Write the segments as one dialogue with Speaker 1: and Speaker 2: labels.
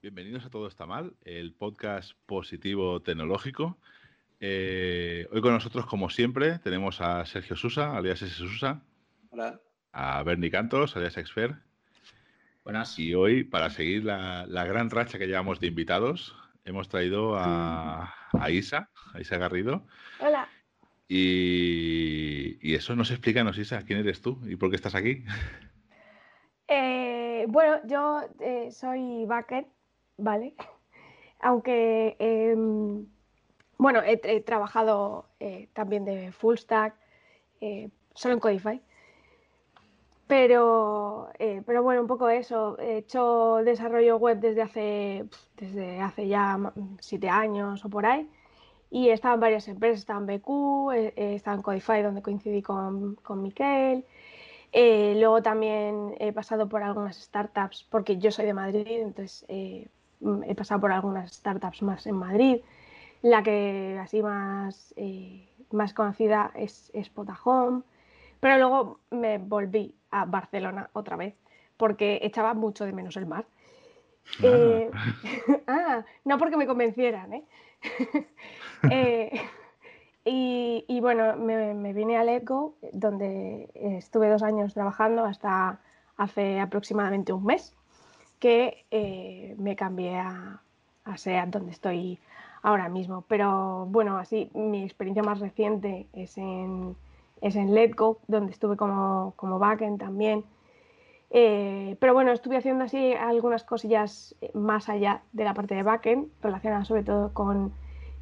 Speaker 1: Bienvenidos a Todo está mal, el podcast positivo tecnológico. Eh, hoy con nosotros, como siempre, tenemos a Sergio Susa, alias S. Susa.
Speaker 2: Hola.
Speaker 1: A Bernie Cantos, alias Expert.
Speaker 3: Buenas.
Speaker 1: Y hoy, para seguir la, gran racha que llevamos de invitados, hemos traído a, Isa, a Isa Garrido.
Speaker 4: Hola.
Speaker 1: Y, eso nos explícanos, Isa, quién eres tú y por qué estás aquí.
Speaker 4: Eh, bueno, yo eh, soy backer, ¿vale? Aunque, em, bueno, he, trabajado eh, también de full stack, solo en Codify. Pero, eh, pero bueno, un poco eso. He hecho desarrollo web desde hace, desde hace ya siete años o por ahí. Y he estado en varias empresas, he estado en BQ, he, estado en Codify donde coincidí con, con Miquel. Eh, luego también he pasado por algunas startups, porque yo soy de Madrid, entonces eh, he pasado por algunas startups más en Madrid. La que así más, más conocida es, es Potahome. Pero luego me volví a Barcelona otra vez, porque echaba mucho de menos el mar. Ah. Eh, ah, no porque me convencieran, ¿eh? eh y, bueno, me, vine a Letgo, donde estuve dos años trabajando hasta hace aproximadamente un mes, que eh, me cambié a, a SEAT, donde estoy ahora mismo. Pero bueno, así mi experiencia más reciente es en es en Letgo, donde estuve como, como backend también. Eh, pero bueno, estuve haciendo así algunas cosillas más allá de la parte de backend, relacionadas sobre todo con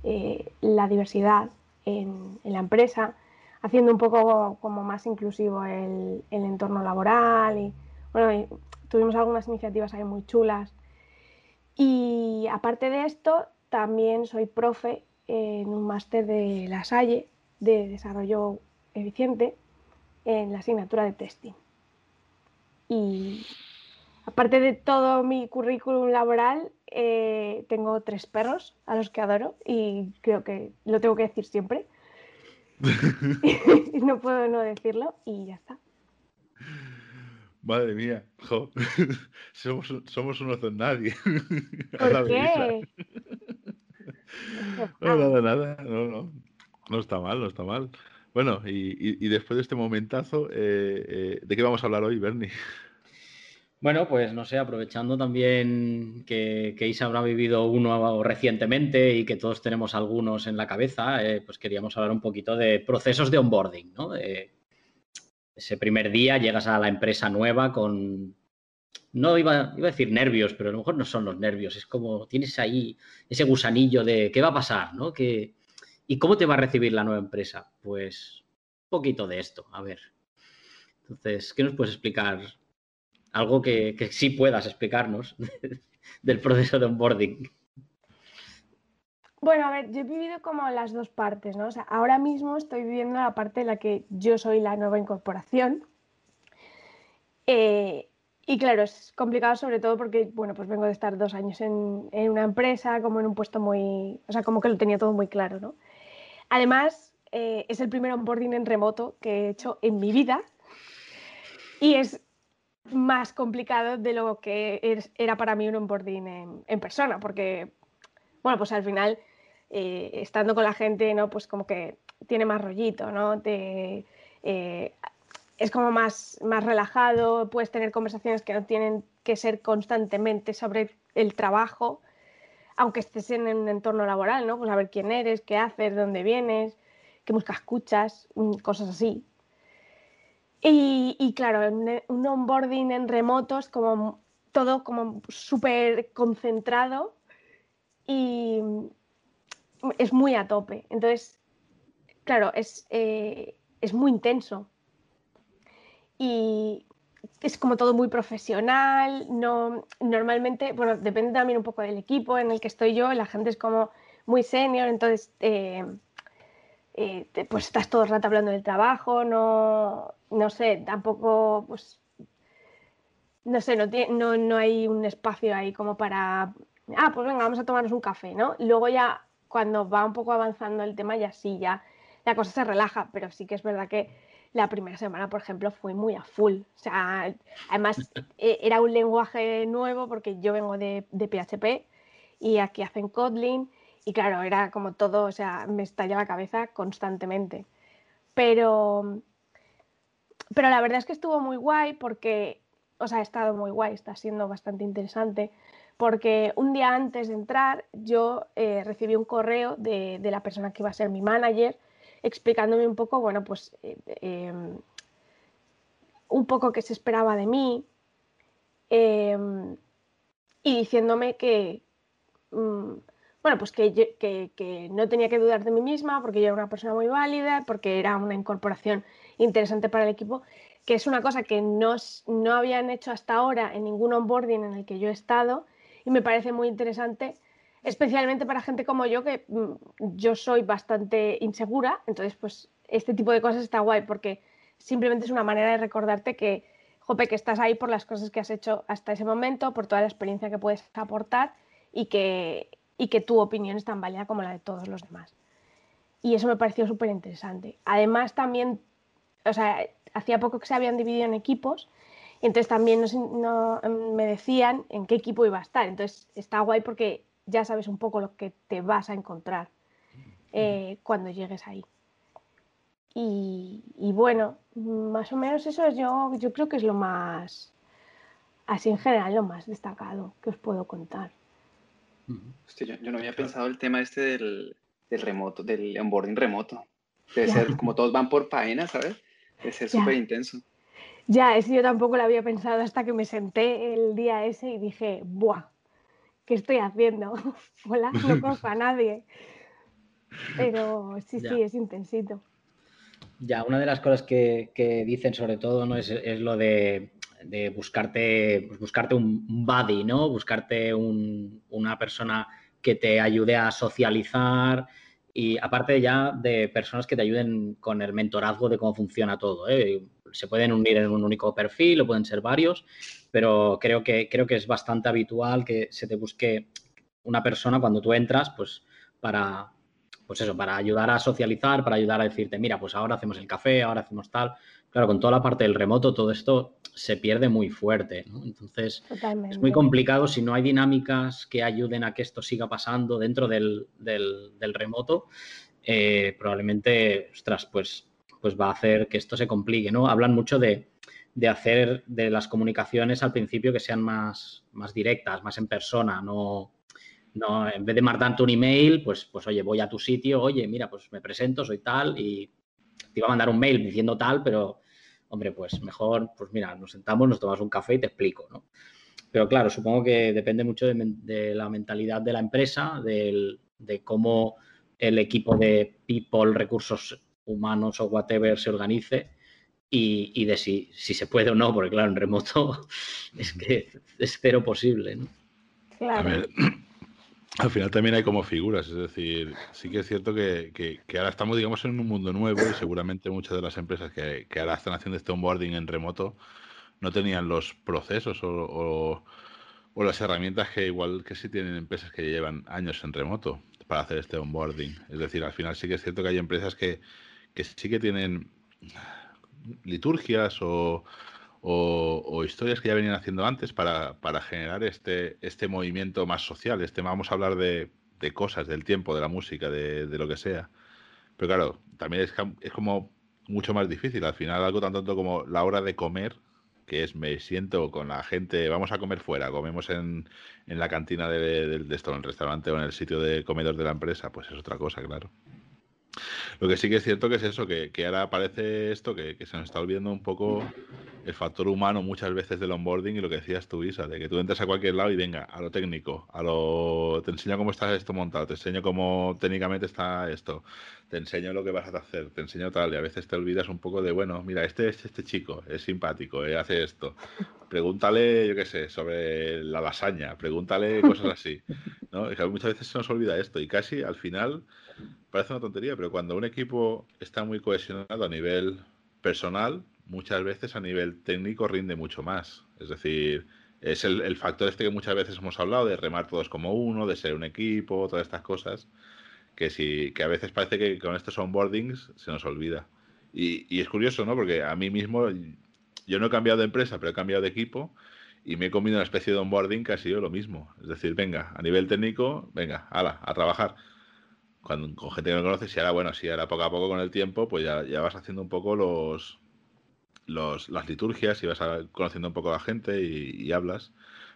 Speaker 4: eh, la diversidad en, la empresa, haciendo un poco como más inclusivo el, entorno laboral. Y bueno, tuvimos algunas iniciativas ahí muy chulas. Y aparte de esto, también soy profe en un máster de La Salle de desarrollo eficiente en la asignatura de testing. Y aparte de todo mi currículum laboral, eh, tengo tres perros a los que adoro y creo que lo tengo que decir siempre. no puedo no decirlo y ya está.
Speaker 1: Madre mía, somos, somos unos de nadie.
Speaker 4: ¿Por qué?
Speaker 1: No, nada, nada, no, no. No está mal, no está mal. Bueno, y, después de este momentazo, eh, eh, ¿de qué vamos a hablar hoy, Bernie?
Speaker 3: Bueno, pues no sé, aprovechando también que, Isa habrá vivido uno recientemente y que todos tenemos algunos en la cabeza, eh, pues queríamos hablar un poquito de procesos de onboarding, ¿no? ese primer día llegas a la empresa nueva con, no iba, iba, a decir nervios, pero a lo mejor no son los nervios, es como tienes ahí ese gusanillo de qué va a pasar, ¿no? Que, ¿Y cómo te va a recibir la nueva empresa? Pues un poquito de esto, a ver. Entonces, ¿qué nos puedes explicar? Algo que, sí puedas explicarnos del proceso de onboarding.
Speaker 4: Bueno, a ver, yo he vivido como las dos partes, ¿no? O sea, ahora mismo estoy viviendo la parte en la que yo soy la nueva incorporación. Eh, y claro, es complicado sobre todo porque, bueno, pues vengo de estar dos años en, en, una empresa, como en un puesto muy, o sea, como que lo tenía todo muy claro, ¿no? Además, eh, es el primer onboarding en remoto que he hecho en mi vida y es más complicado de lo que era para mí un onboarding en, persona, porque, bueno, pues al final, eh, estando con la gente, ¿no? Pues como que tiene más rollito, ¿no? Eh, es como más, más relajado, puedes tener conversaciones que no tienen que ser constantemente sobre el trabajo, aunque estés en un entorno laboral, ¿no? Pues a ver quién eres, qué haces, dónde vienes, qué música escuchas, mm, cosas así. Y, claro, un onboarding en remoto es como todo como súper concentrado y es muy a tope. Entonces, claro, es, eh, es muy intenso. Y, es como todo muy profesional, no, normalmente, bueno, depende también un poco del equipo en el que estoy yo, la gente es como muy senior, entonces eh, eh, pues estás todo el rato hablando del trabajo, no, no sé, tampoco, pues, no sé, no, no, no hay un espacio ahí como para, ah, pues venga, vamos a tomarnos un café, ¿no? Luego ya cuando va un poco avanzando el tema ya sí, ya la cosa se relaja, pero sí que es verdad que la primera semana, por ejemplo, fue muy a full. O sea, además e, era un lenguaje nuevo porque yo vengo de, de PHP y aquí hacen Kotlin y claro, era como todo, o sea, me estalla la cabeza constantemente. Pero, pero la verdad es que estuvo muy guay porque, o sea, ha estado muy guay, está siendo bastante interesante porque un día antes de entrar yo eh, recibí un correo de, la persona que iba a ser mi manager explicándome un poco, bueno, pues eh, em, un poco qué se esperaba de mí em, y diciéndome que, mm, bueno, pues que, no tenía que dudar de mí misma porque yo era una persona muy válida, porque era una incorporación interesante para el equipo, que es una cosa que no, no habían hecho hasta ahora en ningún onboarding en el que yo he estado y me parece muy interesante, especialmente para gente como yo, que mm, yo soy bastante insegura, entonces pues este tipo de cosas está guay porque simplemente es una manera de recordarte que, jope, que estás ahí por las cosas que has hecho hasta ese momento, por toda la experiencia que puedes aportar y que, y que tu opinión es tan válida como la de todos los demás. Y eso me pareció súper interesante. Además, también, o sea, hacía poco que se habían dividido en equipos, entonces también me decían en qué equipo iba a estar. Entonces está guay porque ya sabes un poco lo que te vas a encontrar eh, cuando llegues ahí. Y, y, bueno, más o menos eso es yo, yo creo que es lo más, así en general, lo más destacado que os puedo contar
Speaker 2: yo, no había pensado el tema este del, del remoto, del onboarding remoto. Debe ser, como todos van por página, ¿sabes? Debe ser súper intenso.
Speaker 4: Ya, eso yo tampoco lo había pensado hasta que me senté el día ese y dije, ¡buah! ¿Qué estoy haciendo? Hola, no conozco a nadie. Pero sí, sí, es intensito.
Speaker 3: Ya, una de las cosas que, que dicen sobre todo ¿no? es, es lo de de buscarte, pues buscarte un buddy, ¿no? Buscarte una persona que te ayude a socializar y aparte ya de personas que te ayuden con el mentorazgo de cómo funciona todo. ¿eh? Se pueden unir en un único perfil o pueden ser varios, pero creo que, creo que es bastante habitual que se te busque una persona cuando tú entras, pues para, pues eso, para ayudar a socializar, para ayudar a decirte, mira, pues ahora hacemos el café, ahora hacemos tal. Claro, con toda la parte del remoto, todo esto se pierde muy fuerte. ¿no? Entonces, es muy complicado si no hay dinámicas que ayuden a que esto siga pasando dentro del, remoto. Eh, probablemente, ostras, pues, pues va a hacer que esto se complique, ¿no? Hablan mucho de, hacer de las comunicaciones al principio que sean más, más directas, más en persona, no, no, en vez de mandarte un email, pues, pues oye, voy a tu sitio, oye, mira, pues me presento, soy tal y te iba a mandar un mail diciendo tal, pero hombre, pues mejor, pues mira, nos sentamos, nos tomamos un café y te explico, ¿no? Pero claro, supongo que depende mucho de, la mentalidad de la empresa, de cómo el equipo de people, recursos humanos o whatever se organice y, de si, si, se puede o no, porque claro, en remoto es que es cero posible, ¿no?
Speaker 1: Claro. Al final también hay como figuras, es decir, sí que es cierto que, ahora estamos, digamos, en un mundo nuevo y seguramente muchas de las empresas que, ahora están haciendo este onboarding en remoto no tenían los procesos o, las herramientas que igual que sí tienen empresas que llevan años en remoto para hacer este onboarding. Es decir, al final sí que es cierto que hay empresas que, que sí que tienen liturgias o, o, historias que ya venían haciendo antes para, generar este, este movimiento más social. Este, vamos a hablar de, cosas, del tiempo, de la música, de, lo que sea. Pero claro, también es, es, como mucho más difícil. Al final, algo tan tonto como la hora de comer, que es me siento con la gente, vamos a comer fuera, comemos en, en la cantina de, de, esto, en el restaurante o en el sitio de comedor de la empresa, pues es otra cosa, claro. Lo que sí que es cierto que es eso, que, ahora parece esto, que, se nos está olvidando un poco el factor humano muchas veces del onboarding y lo que decías tú, Isa, de que tú entres a cualquier lado y venga, a lo técnico, a lo te enseño cómo está esto montado, te enseño cómo técnicamente está esto, te enseño lo que vas a hacer, te enseño tal, y a veces te olvidas un poco de, bueno, mira, este es este chico, es simpático, eh, hace esto. Pregúntale, yo qué sé, sobre la lasaña, pregúntale cosas así. muchas veces se nos olvida esto y casi al final parece una tontería, pero cuando un equipo está muy cohesionado a nivel personal, muchas veces a nivel técnico rinde mucho más. Es decir, es el, factor este que muchas veces hemos hablado de remar todos como uno, de ser un equipo, todas estas cosas. que, si, que a veces parece que con estos onboardings se nos olvida. Y, y es curioso, ¿no? Porque a mí mismo, yo no he cambiado de empresa, pero he cambiado de equipo y me he comido una especie de onboarding que ha sido lo mismo. Es decir, venga, a nivel técnico, venga, ala, a trabajar. Cuando, con gente que no conoces, y ahora, bueno, si ahora poco a poco con el tiempo, pues ya, ya vas haciendo un poco los, los, las liturgias y vas conociendo un poco a la gente y, hablas.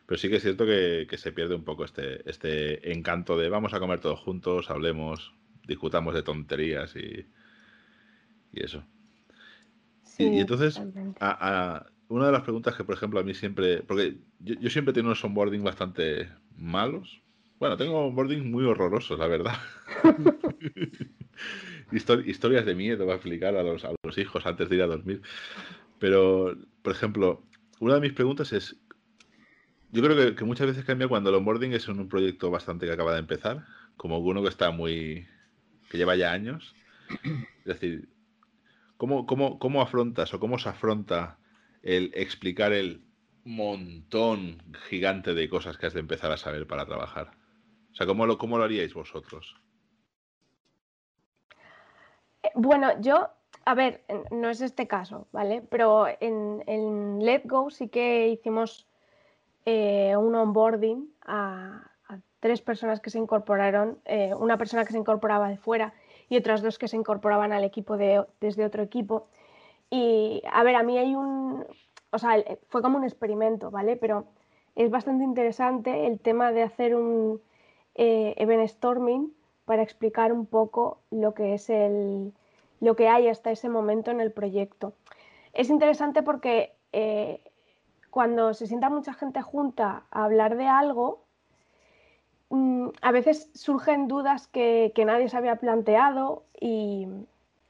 Speaker 1: Pero sí que es cierto que, que, se pierde un poco este, este encanto de vamos a comer todos juntos, hablemos, discutamos de tonterías y, y eso. y, entonces, a, una de las preguntas que, por ejemplo, a mí siempre. Porque yo, siempre tengo unos onboarding bastante malos. Bueno, tengo onboarding muy horrorosos, la verdad. historias de miedo va a explicar a los, a los hijos antes de ir a dormir. Pero, por ejemplo, una de mis preguntas es. Yo creo que, muchas veces cambia cuando el onboarding es un proyecto bastante que acaba de empezar, como uno que está muy. que lleva ya años. Es decir, ¿cómo, cómo, cómo afrontas o cómo se afronta el explicar el montón gigante de cosas que has de empezar a saber para trabajar? O sea, ¿cómo lo, cómo lo haríais vosotros?
Speaker 4: Eh, bueno, yo, a ver, no es este caso, ¿vale? Pero en, en Let Go sí que hicimos eh, un onboarding a, tres personas que se incorporaron, eh, una persona que se incorporaba de fuera y otras dos que se incorporaban al equipo de, desde otro equipo. Y a ver, a mí hay un, o sea, fue como un experimento, ¿vale? Pero es bastante interesante el tema de hacer un eh, storming para explicar un poco lo que es el, lo que hay hasta ese momento en el proyecto. Es interesante porque eh, cuando se sienta mucha gente junta a hablar de algo, mm, a veces surgen dudas que, nadie se había planteado y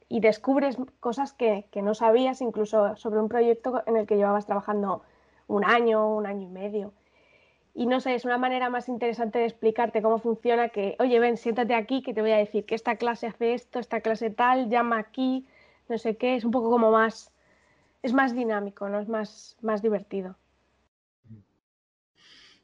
Speaker 4: descubres cosas que, no sabías, incluso sobre un proyecto en el que llevabas trabajando un año, un año y medio. Y no sé, es una manera más interesante de explicarte cómo funciona que, oye, ven, siéntate aquí que te voy a decir que esta clase hace esto, esta clase tal, llama aquí, no sé qué, es un poco como más, es más dinámico, ¿no? Es más, más divertido.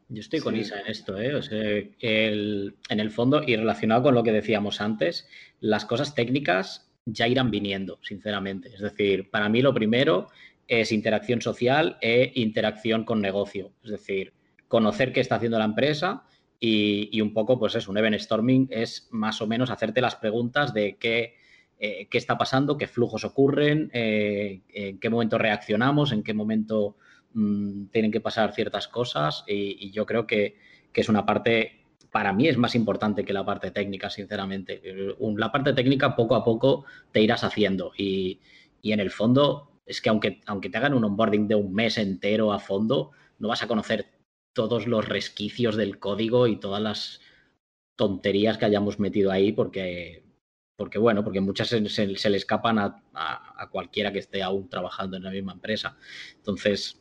Speaker 3: Yo estoy con Isa en esto, ¿eh? O sea, en el fondo, y relacionado con lo que decíamos antes, las cosas técnicas ya irán viniendo, sinceramente. Es decir, para mí lo primero es interacción social e interacción con negocio. Es decir, conocer qué está haciendo la empresa y, un poco, pues es un event storming, es más o menos hacerte las preguntas de qué, eh, qué está pasando, qué flujos ocurren, eh, en qué momento reaccionamos, en qué momento mm, tienen que pasar ciertas cosas. Y, yo creo que, que es una parte para mí es más importante que la parte técnica, sinceramente. La parte técnica poco a poco te irás haciendo y, en el fondo es que aunque, aunque te hagan un onboarding de un mes entero a fondo, no vas a conocer todos los resquicios del código y todas las tonterías que hayamos metido ahí porque, porque bueno, porque muchas se, le escapan a, cualquiera que esté aún trabajando en la misma empresa. Entonces,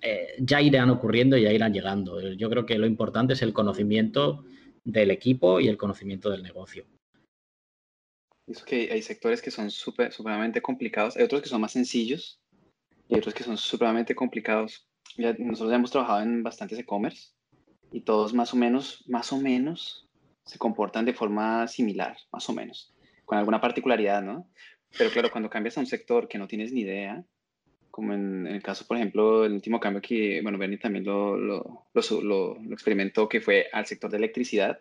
Speaker 3: eh, ya irán ocurriendo y ya irán llegando. Yo creo que lo importante es el conocimiento del equipo y el conocimiento del negocio.
Speaker 2: Es que hay sectores que son súper, supremamente complicados, hay otros que son más sencillos y otros que son supremamente complicados. Ya, nosotros ya hemos trabajado en bastantes e-commerce y todos más o menos, más o menos se comportan de forma similar, más o menos, con alguna particularidad, ¿no? Pero claro, cuando cambias a un sector que no tienes ni idea, como en, el caso, por ejemplo, el último cambio que, bueno, Bernie también lo, lo, lo, experimentó, que fue al sector de electricidad.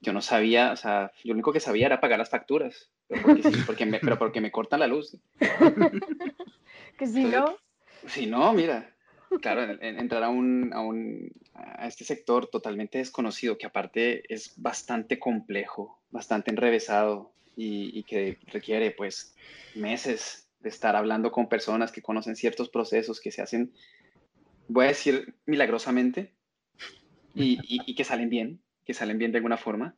Speaker 2: Yo no sabía, o sea, yo lo único que sabía era pagar las facturas, pero porque, porque me, pero porque me cortan la luz.
Speaker 4: que si no...
Speaker 2: Si no, mira, claro, entrar a, un, a, un, a este sector totalmente desconocido, que aparte es bastante complejo, bastante enrevesado y, y que requiere pues meses de estar hablando con personas que conocen ciertos procesos que se hacen, voy a decir milagrosamente, y, que salen bien, que salen bien de alguna forma,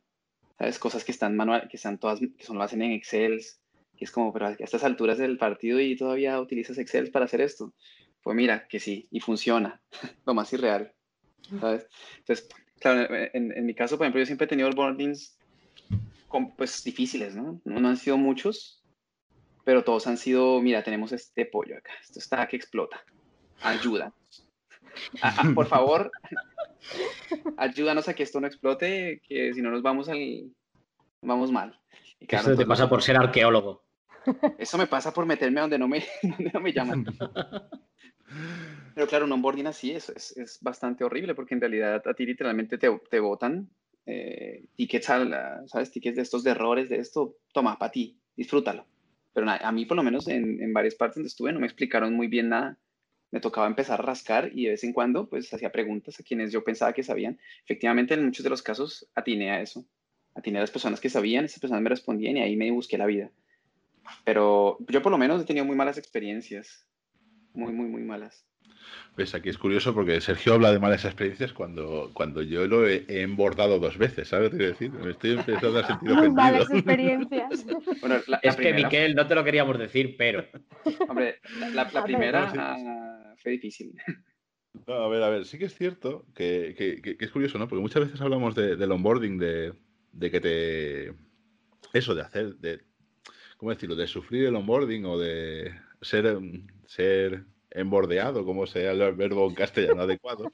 Speaker 2: ¿sabes? Cosas que están manual, que están todas, que son, lo hacen en Excel, que es como, pero a estas alturas del partido y todavía utilizas Excel para hacer esto. Pues mira, que sí, y funciona, lo más irreal, ¿sabes? Entonces, claro, en, en, mi caso, por ejemplo, yo siempre he tenido boardings pues difíciles, ¿no? No han sido muchos, pero todos han sido, mira, tenemos este pollo acá, esto está que explota, ayuda. Ah, ah, por favor, ayúdanos a que esto no explote, que si no nos vamos al, vamos mal.
Speaker 3: Eso te pasa por ser arqueólogo.
Speaker 2: Eso me pasa por meterme donde no me, donde no me llaman. Pero claro, un onboarding así es, es, es, bastante horrible porque en realidad a ti literalmente te, te botan eh, tickets, ¿sabes? Tickets de estos de errores, de esto, toma, para ti, disfrútalo. Pero a mí por lo menos en, en, varias partes donde estuve no me explicaron muy bien nada. Me tocaba empezar a rascar y de vez en cuando pues hacía preguntas a quienes yo pensaba que sabían. Efectivamente, en muchos de los casos atiné a eso. Atiné a las personas que sabían, esas personas me respondían y ahí me busqué la vida. Pero yo por lo menos he tenido muy malas experiencias. Muy, muy, muy malas.
Speaker 1: Pues aquí es curioso porque Sergio habla de malas experiencias cuando, cuando yo lo he, embordado dos veces, ¿sabes? Quiero decir, me estoy empezando a sentir ofendido.
Speaker 4: Malas experiencias.
Speaker 3: Bueno, la, es que, Miquel, no te lo queríamos decir, pero...
Speaker 2: Hombre, la, primera ah, fue difícil.
Speaker 1: No, a ver, a ver, sí que es cierto que, que, que es curioso, ¿no? Porque muchas veces hablamos de, del onboarding, de, de que te... Eso, de hacer, de... ¿Cómo decirlo? De sufrir el onboarding o de ser, ser embordeado, como sea el verbo en castellano adecuado.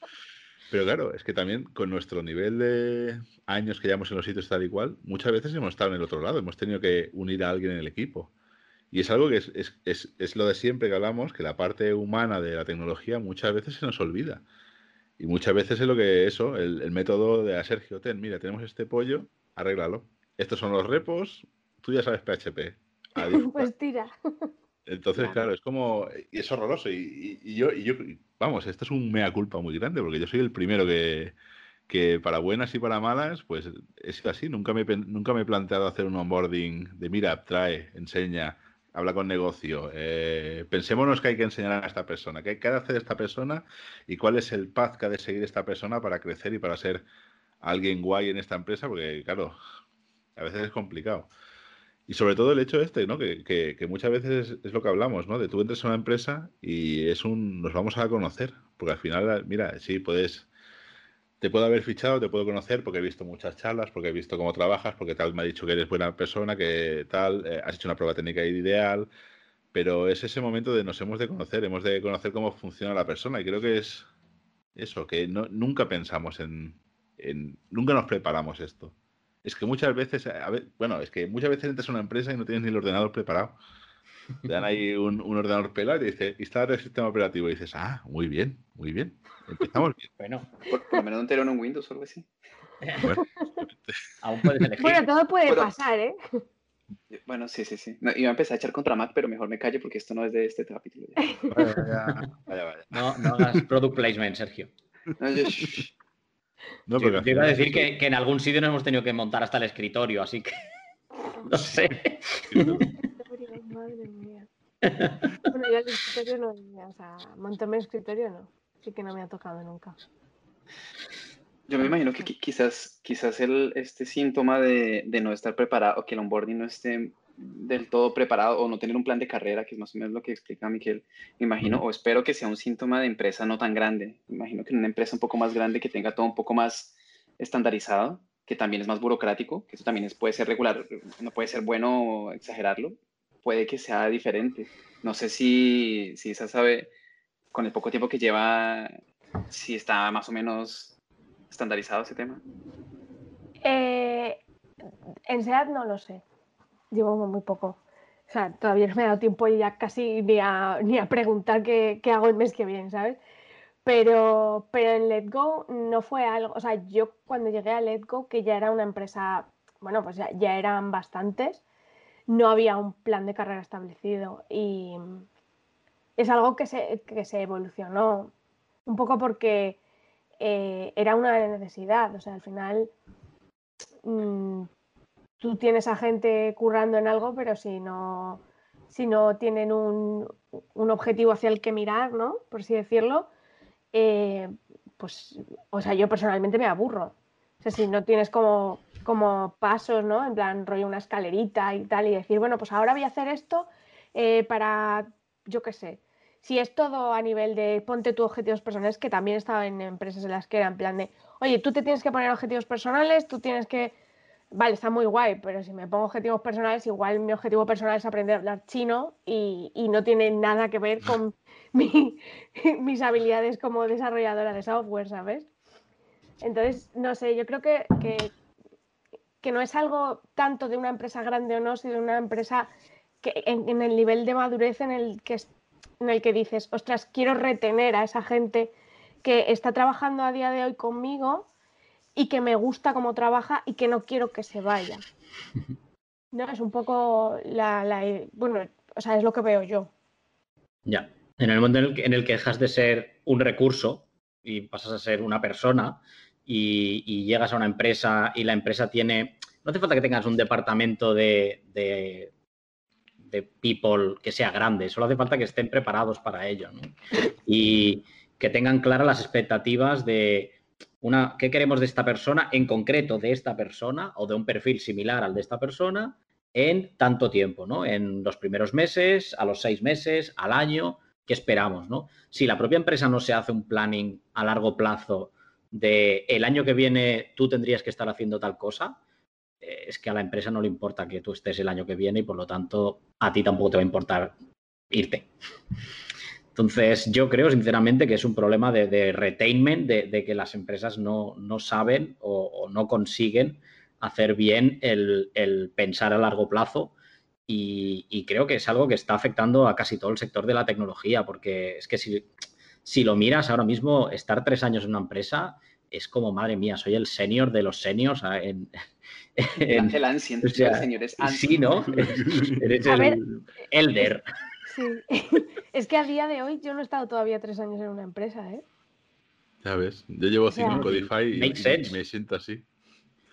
Speaker 1: Pero claro, es que también con nuestro nivel de años que llevamos en los sitios tal y cual, muchas veces hemos estado en el otro lado, hemos tenido que unir a alguien en el equipo. Y es algo que es, es, es, es lo de siempre que hablamos, que la parte humana de la tecnología muchas veces se nos olvida. Y muchas veces es lo que eso, el, el método de a Sergio, ten, mira, tenemos este pollo, arréglalo. Estos son los repos, tú ya sabes PHP.
Speaker 4: Pues tira.
Speaker 1: Entonces, claro. es como. Y es horroroso. Y, yo, y yo, vamos, esto es un mea culpa muy grande, porque yo soy el primero que, que para buenas y para malas, pues es así. Nunca me, nunca me he planteado hacer un onboarding de mira, trae, enseña, habla con negocio. Eh, pensémonos que hay que enseñar a esta persona, qué hay que hacer esta persona y cuál es el path que ha de seguir esta persona para crecer y para ser alguien guay en esta empresa, porque, claro, a veces es complicado. Y sobre todo el hecho este, ¿no? Que, que, muchas veces es, lo que hablamos, ¿no? De tú entres a una empresa y es un, nos vamos a conocer, porque al final, mira, sí, puedes, te puedo haber fichado, te puedo conocer porque he visto muchas charlas, porque he visto cómo trabajas, porque tal me ha dicho que eres buena persona, que tal, eh, has hecho una prueba técnica ideal, pero es ese momento de nos hemos de conocer, hemos de conocer cómo funciona la persona y creo que es eso, que no, nunca pensamos en, en, nunca nos preparamos esto. Es que muchas veces, bueno, es que muchas veces entras a una empresa y no tienes ni el ordenador preparado. Te dan ahí un, ordenador pelado y te dice, instalar el sistema operativo. Y dices, ah, muy bien, muy bien. Empezamos bien.
Speaker 2: Bueno, por, lo menos no te en un Windows o algo así.
Speaker 4: Bueno, Aún puedes elegir. Bueno, todo puede pasar, ¿eh?
Speaker 2: Bueno, sí, sí, sí. iba a empezar a echar contra Mac, pero mejor me callo porque esto no es de este capítulo.
Speaker 3: Vaya, vaya, vaya. No, no hagas product placement, Sergio. No, yo, no, yo, iba a decir que, que, en algún sitio nos hemos tenido que montar hasta el escritorio, así que no sé.
Speaker 4: Madre mía. Bueno, yo el escritorio no, o sea, montarme el escritorio no, sí que no me ha tocado nunca.
Speaker 2: Yo me imagino que quizás, quizás el, este síntoma de, de no estar preparado, que el onboarding no esté del todo preparado o no tener un plan de carrera, que es más o menos lo que explica Miquel, me imagino, o espero que sea un síntoma de empresa no tan grande. Me imagino que en una empresa un poco más grande, que tenga todo un poco más estandarizado, que también es más burocrático, que eso también es, puede ser regular, no puede ser bueno exagerarlo, puede que sea diferente. No sé si, si esa sabe, con el poco tiempo que lleva, si está más o menos estandarizado ese tema.
Speaker 4: Eh, en SEAT no lo sé llevo muy poco. O sea, todavía no me ha dado tiempo ya casi ni a, ni a preguntar qué, qué, hago el mes que viene, ¿sabes? Pero, pero en Let Go no fue algo, o sea, yo cuando llegué a Let Go, que ya era una empresa, bueno, pues ya, ya eran bastantes, no había un plan de carrera establecido y es algo que se, que se evolucionó un poco porque eh, era una necesidad, o sea, al final mmm, tú tienes a gente currando en algo, pero si no, si no tienen un, objetivo hacia el que mirar, ¿no? Por así decirlo, eh, pues, o sea, yo personalmente me aburro. O sea, si no tienes como, como pasos, ¿no? En plan, rollo una escalerita y tal, y decir, bueno, pues ahora voy a hacer esto eh, para, yo qué sé. Si es todo a nivel de ponte tus objetivos personales, que también estaba en empresas en las que era en plan de, oye, tú te tienes que poner objetivos personales, tú tienes que vale, está muy guay, pero si me pongo objetivos personales, igual mi objetivo personal es aprender a hablar chino y, no tiene nada que ver con mis habilidades como desarrolladora de software, ¿sabes? Entonces, no sé, yo creo que, que, que no es algo tanto de una empresa grande o no, sino de una empresa que en, el nivel de madurez en el que en el que dices, ostras, quiero retener a esa gente que está trabajando a día de hoy conmigo y que me gusta cómo trabaja y que no quiero que se vaya. No, es un poco la, bueno, o sea, es lo que veo yo.
Speaker 3: Ya. En el momento en el que, dejas de ser un recurso y pasas a ser una persona y, llegas a una empresa y la empresa tiene. No hace falta que tengas un departamento de, de, people que sea grande, solo hace falta que estén preparados para ello y que tengan claras las expectativas de una, qué queremos de esta persona, en concreto de esta persona o de un perfil similar al de esta persona en tanto tiempo, ¿no? En los primeros meses, a los seis meses, al año, ¿qué esperamos, no? Si la propia empresa no se hace un planning a largo plazo de el año que viene tú tendrías que estar haciendo tal cosa, eh, es que a la empresa no le importa que tú estés el año que viene y por lo tanto a ti tampoco te va a importar irte. Entonces, yo creo sinceramente que es un problema de, retainment, de, que las empresas no, saben o, no consiguen hacer bien el, pensar a largo plazo y, creo que es algo que está afectando a casi todo el sector de la tecnología, porque es que si, si lo miras ahora mismo, estar tres años en una empresa es como, madre mía, soy el senior de los seniors en...
Speaker 2: en el ancient, o sea, el
Speaker 3: Sí, ¿no? Eres el elder.
Speaker 4: Sí, es que a día de hoy yo no he estado todavía tres años en una empresa, ¿eh?
Speaker 1: Ya ves, yo llevo cinco en Codify y, me siento así.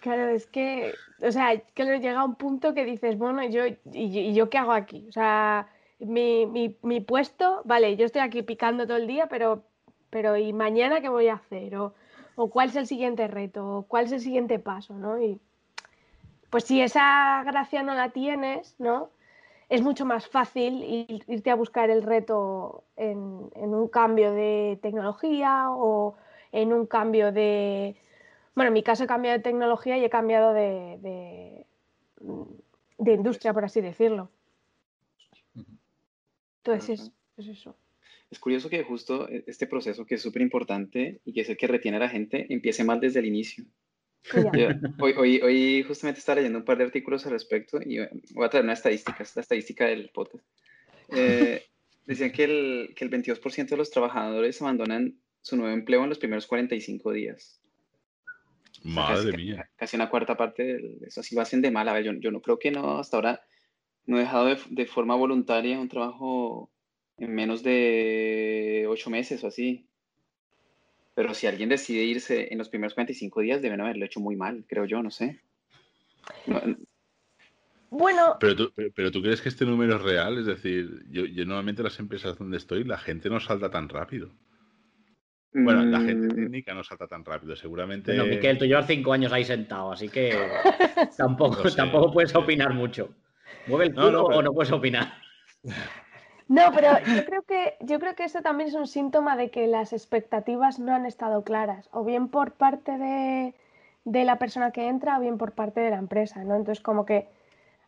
Speaker 4: Claro, es que, o sea, que llega a un punto que dices, bueno, yo, y, yo qué hago aquí? O sea, mi, mi, puesto, vale, yo estoy aquí picando todo el día, pero, pero ¿y mañana qué voy a hacer? O, o cuál es el siguiente reto, o cuál es el siguiente paso, ¿no? Y pues si esa gracia no la tienes, ¿no? Es mucho más fácil irte a buscar el reto en, un cambio de tecnología o en un cambio de, bueno, en mi caso he cambiado de tecnología y he cambiado de, industria, por así decirlo. Entonces, es, eso.
Speaker 2: Es curioso que justo e, este proceso, que es súper importante y que es el que retiene a la gente, empiece mal desde el inicio. Hoy, hoy, hoy, justamente estaba leyendo un par de artículos al respecto y voy a traer una estadística, es la estadística del podcast. Eh, decían que el, que el 22% de los trabajadores abandonan su nuevo empleo en los primeros 45 días.
Speaker 1: Madre mía.
Speaker 2: Casi una cuarta parte de eso así va de mala. Yo, yo no creo que no, hasta ahora no he dejado de, de, forma voluntaria un trabajo en menos de ocho meses o así. Pero si alguien decide irse en los primeros 45 días, deben haberlo hecho muy mal, creo yo, no sé.
Speaker 4: bueno.
Speaker 1: Pero tú, pero, tú crees que este número es real? Es decir, yo, yo normalmente las empresas donde estoy, la gente no salta tan rápido. Bueno, la gente mm. técnica no salta tan rápido, seguramente.
Speaker 3: No, Miquel, tú llevas cinco años ahí sentado, así que tampoco, tampoco puedes opinar mucho. Mueve el culo o no puedes opinar.
Speaker 4: No, pero yo creo que yo creo que eso también es un síntoma de que las expectativas no han estado claras, o bien por parte de, de la persona que entra, o bien por parte de la empresa, ¿no? Entonces, como que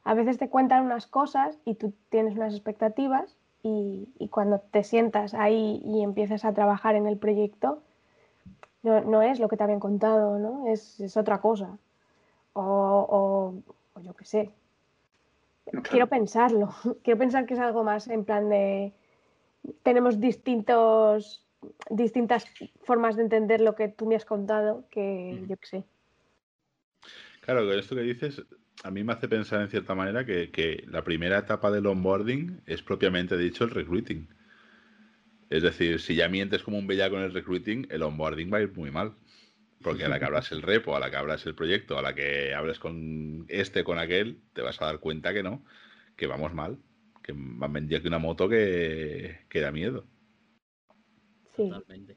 Speaker 4: a veces te cuentan unas cosas y tú tienes unas expectativas y, cuando te sientas ahí y empiezas a trabajar en el proyecto, no, es lo que te habían contado, ¿no? Es, otra cosa. O, yo qué sé. Quiero pensarlo. Quiero pensar que es algo más en plan de. Tenemos distintos, distintas formas de entender lo que tú me has contado que yo qué sé.
Speaker 1: Claro, esto que dices a mí me hace pensar en cierta manera que, la primera etapa del onboarding es propiamente dicho el recruiting. Es decir, si ya mientes como un bellaco en el recruiting, el onboarding va a ir muy mal. Porque a la que hablas el repo, a la que hablas el proyecto, a la que hables con este, con aquel, te vas a dar cuenta que no, que vamos mal, que van a vendiendo aquí una moto que, da miedo.
Speaker 4: Sí. Totalmente.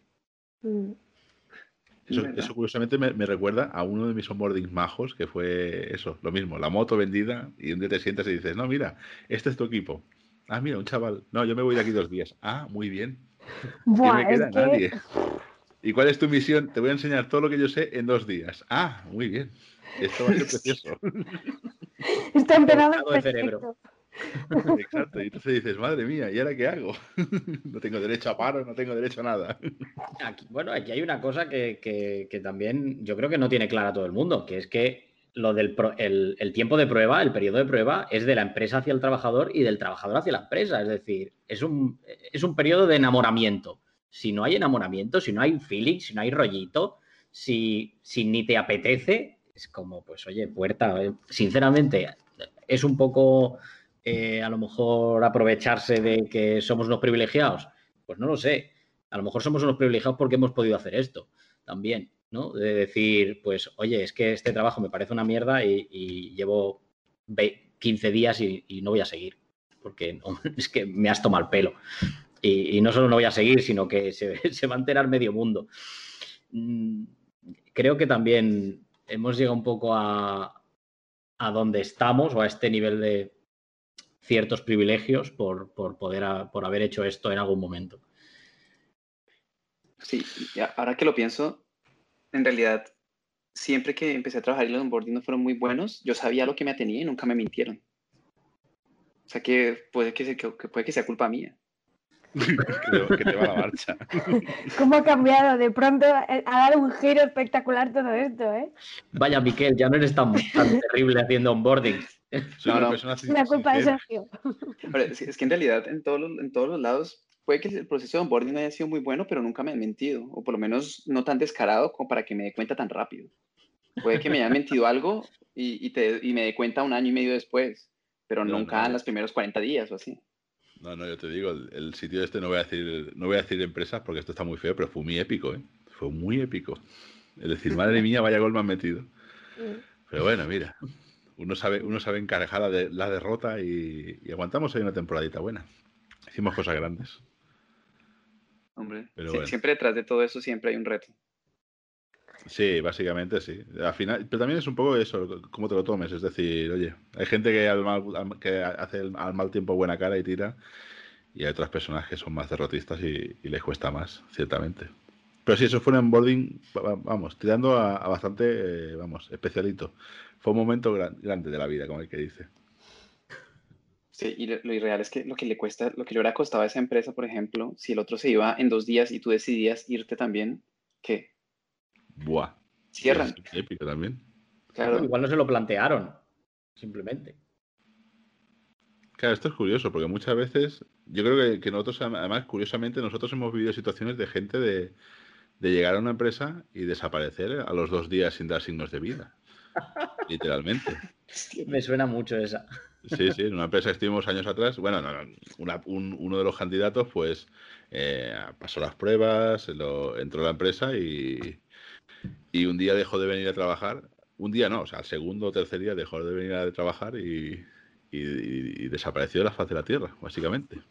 Speaker 4: Mm.
Speaker 1: Eso, curiosamente me, recuerda a uno de mis onboardings majos, que fue eso, lo mismo, la moto vendida, y un día te sientas y dices, no, mira, este es tu equipo. Ah, mira, un chaval. No, yo me voy de aquí dos días. Ah, muy bien.
Speaker 4: no me queda nadie.
Speaker 1: ¿Y cuál es tu misión? Te voy a enseñar todo lo que yo sé en dos días. Ah, muy bien. Esto va a ser precioso.
Speaker 4: Está empezando el cerebro.
Speaker 1: Exacto, y entonces dices, madre mía, ¿y ahora qué hago? no tengo derecho a paro, no tengo derecho a nada.
Speaker 3: bueno, aquí hay una cosa que, también yo creo que no tiene clara todo el mundo, que es que lo del el, tiempo de prueba, el periodo de prueba, es de la empresa hacia el trabajador y del trabajador hacia la empresa. Es decir, es un, es un periodo de enamoramiento. Si no hay enamoramiento, si no hay feeling, si no hay rollito, si, si ni te apetece, es como, pues oye, puerta. Eh, sinceramente, es un poco eh, a lo mejor aprovecharse de que somos unos privilegiados. Pues no lo sé. A lo mejor somos unos privilegiados porque hemos podido hacer esto también. ¿no? De decir, pues, oye, es que este trabajo me parece una mierda y, llevo 15 días y, no voy a seguir, porque es que me has tomado el pelo. Y, no solo no voy a seguir, sino que se, va a enterar medio mundo. Mm, creo que también hemos llegado un poco a, a donde estamos o a este nivel de ciertos privilegios por, poder por haber hecho esto en algún momento.
Speaker 2: Sí, ahora que lo pienso, en realidad, siempre que empecé a trabajar y los onboarding no fueron muy buenos, yo sabía lo que me atenía y nunca me mintieron. O sea que puede sea, que puede que sea culpa mía.
Speaker 1: Creo que te va la marcha.
Speaker 4: ¿Cómo ha cambiado? De pronto ha dado un giro espectacular todo esto, ¿eh?
Speaker 3: Vaya, Miquel, ya no eres tan, terrible haciendo onboarding.
Speaker 2: No, no, una culpa de Sergio. es que en realidad en todos en todos los lados puede que el proceso de onboarding no haya sido muy bueno, pero nunca me han mentido, o por lo menos no tan descarado como para que me dé cuenta tan rápido. Puede que me hayan mentido algo y, te, y, me dé cuenta un año y medio después, pero nunca en los primeros 40 días o así.
Speaker 1: No, no, yo te digo, el, sitio este no voy a decir, no voy a decir empresas porque esto está muy feo, pero fue muy épico, ¿eh? Fue muy épico. Es decir, madre mía, vaya gol me han metido. Pero bueno, mira, uno sabe, uno sabe encarejar la, de, la derrota y, y aguantamos ahí una temporadita buena. Hicimos cosas grandes.
Speaker 2: Hombre, siempre detrás de todo eso siempre hay un reto.
Speaker 1: Sí, básicamente sí. Al final, pero también es un poco eso, cómo te lo tomes. Es decir, oye, hay gente que, al mal, que hace al mal tiempo buena cara y tira, y hay otras personas que son más derrotistas y, les cuesta más, ciertamente. Pero sí, eso fue un onboarding, vamos, tirando a, bastante, eh, vamos, especialito. Fue un momento grande de la vida, como el que dice.
Speaker 2: Sí, y lo, irreal es que lo que le cuesta, lo que le hubiera costado a esa empresa, por ejemplo, si el otro se iba en dos días y tú decidías irte también, ¿qué?
Speaker 1: Buah.
Speaker 2: Cierran.
Speaker 1: épico también.
Speaker 3: Claro. Igual no se lo plantearon, simplemente.
Speaker 1: Claro, esto es curioso, porque muchas veces, yo creo que, nosotros, además, curiosamente, nosotros hemos vivido situaciones de gente de, de llegar a una empresa y desaparecer a los dos días sin dar signos de vida. literalmente.
Speaker 3: Me suena mucho esa.
Speaker 1: Sí, sí, en una empresa que estuvimos años atrás, bueno, uno de los candidatos pues eh, pasó las pruebas, entró a la empresa y, y, un día dejó de venir a trabajar, un día no, o sea, al segundo o tercer día dejó de venir a trabajar y, y desapareció de la faz de la tierra, básicamente.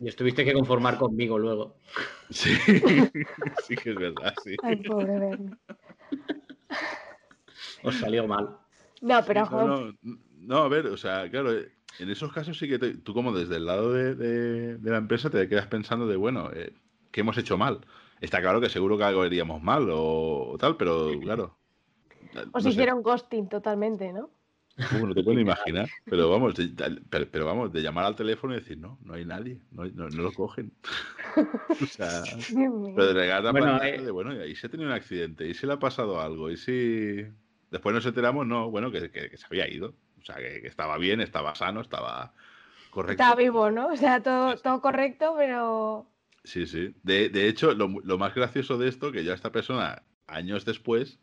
Speaker 3: Y estuviste que conformar conmigo luego.
Speaker 1: Sí, sí que es verdad, sí.
Speaker 4: Ay, pobre
Speaker 3: Os salió mal.
Speaker 4: No, pero
Speaker 1: no, no, a ver, o sea, claro, en esos casos sí que tú como desde el lado de, la empresa te quedas pensando de, bueno, eh, ¿qué hemos hecho mal? Está claro que seguro que algo haríamos mal o, tal, pero claro.
Speaker 4: Os hicieron ghosting totalmente, ¿no?
Speaker 1: no te puedo imaginar, pero vamos, de, pero, vamos, de llamar al teléfono y decir, no, no hay nadie, no, no, lo cogen. o sea, pero de regar la bueno, eh... de, bueno, y si ha tenido un accidente, y si le ha pasado algo, y si después nos enteramos, no, bueno, que se había ido. O sea, que, estaba bien, estaba sano, estaba correcto.
Speaker 4: Estaba vivo, ¿no? O sea, todo, todo correcto, pero...
Speaker 1: Sí, sí. De, hecho, lo, más gracioso de esto, que ya esta persona, años después,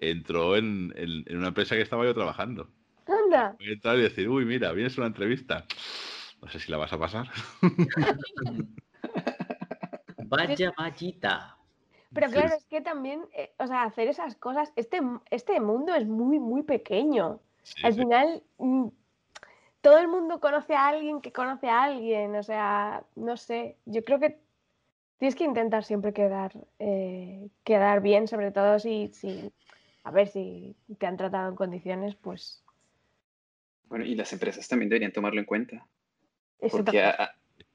Speaker 1: entró en, una empresa que estaba yo trabajando.
Speaker 4: Anda.
Speaker 1: Voy a entrar y decir, uy, mira, vienes a una entrevista. No sé si la vas a pasar.
Speaker 3: Vaya vallita.
Speaker 4: Pero claro, es que también, eh, o sea, hacer esas cosas, este, este mundo es muy, muy pequeño. Al final, mm, todo el mundo conoce a alguien que conoce a alguien, o sea, no sé, yo creo que tienes que intentar siempre quedar, eh, quedar bien, sobre todo si, si, a ver, si te han tratado en condiciones, pues...
Speaker 2: Bueno, y las empresas también deberían tomarlo en cuenta. porque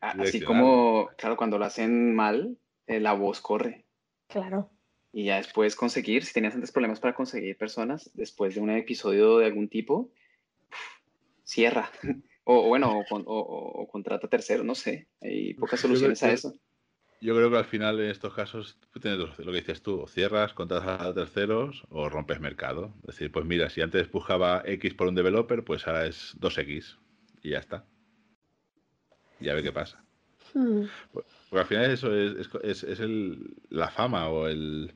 Speaker 2: así como, claro, cuando lo hacen mal, eh, la voz corre.
Speaker 4: Claro.
Speaker 2: Y ya después conseguir, si tenías antes problemas para conseguir personas, después de un episodio de algún tipo, cierra. O, bueno, o, contrata tercero, no sé. Hay pocas soluciones a eso.
Speaker 1: Yo creo que al final en estos casos tienes lo que dices tú, o cierras, contratas a terceros o rompes mercado. Es decir, pues mira, si antes pujaba X por un developer, pues ahora es 2X y ya está. Y a ver qué pasa. Hmm. Pues, porque al final eso es, el, la fama o el,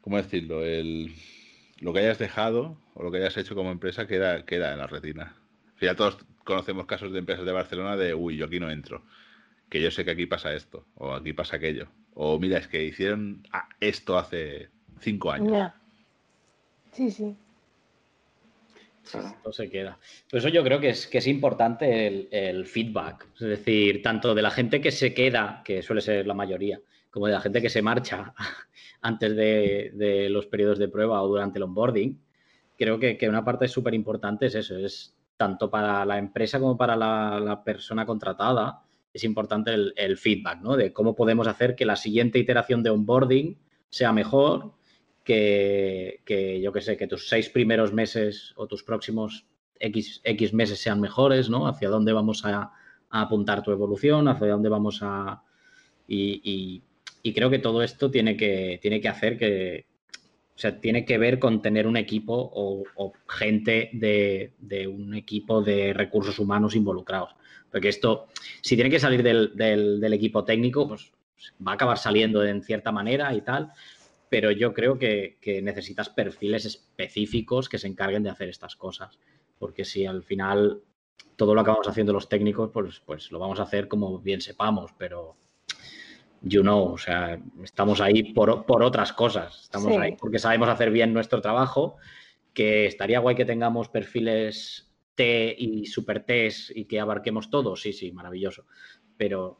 Speaker 1: ¿cómo decirlo? El, lo que hayas dejado o lo que hayas hecho como empresa queda, queda en la retina. Ya todos conocemos casos de empresas de Barcelona de, uy, yo aquí no entro que yo sé que aquí pasa esto, o aquí pasa aquello. O mira, es que hicieron esto hace cinco años.
Speaker 4: Sí, sí.
Speaker 3: Esto se queda. Por eso yo creo que es, que es importante el, feedback. Es decir, tanto de la gente que se queda, que suele ser la mayoría, como de la gente que se marcha antes de, los periodos de prueba o durante el onboarding. Creo que, una parte súper importante es eso, es tanto para la empresa como para la persona contratada, es importante el, feedback, ¿no? De cómo podemos hacer que la siguiente iteración de onboarding sea mejor, que, yo que sé, que tus seis primeros meses o tus próximos X, X meses sean mejores, ¿no? Hacia dónde vamos a, apuntar tu evolución, hacia dónde vamos a... Y, creo que todo esto tiene que, tiene que hacer que, o sea, tiene que ver con tener un equipo o, gente de, de, un equipo de recursos humanos involucrados. Porque esto, si tiene que salir del, equipo técnico, pues va a acabar saliendo en cierta manera y tal. Pero yo creo que, necesitas perfiles específicos que se encarguen de hacer estas cosas. Porque si al final todo lo acabamos haciendo los técnicos, pues, pues lo vamos a hacer como bien sepamos, pero you know, o sea, estamos ahí por, otras cosas. Estamos ahí porque sabemos hacer bien nuestro trabajo, que estaría guay que tengamos perfiles T y super T's y que abarquemos todo, sí, sí, maravilloso. Pero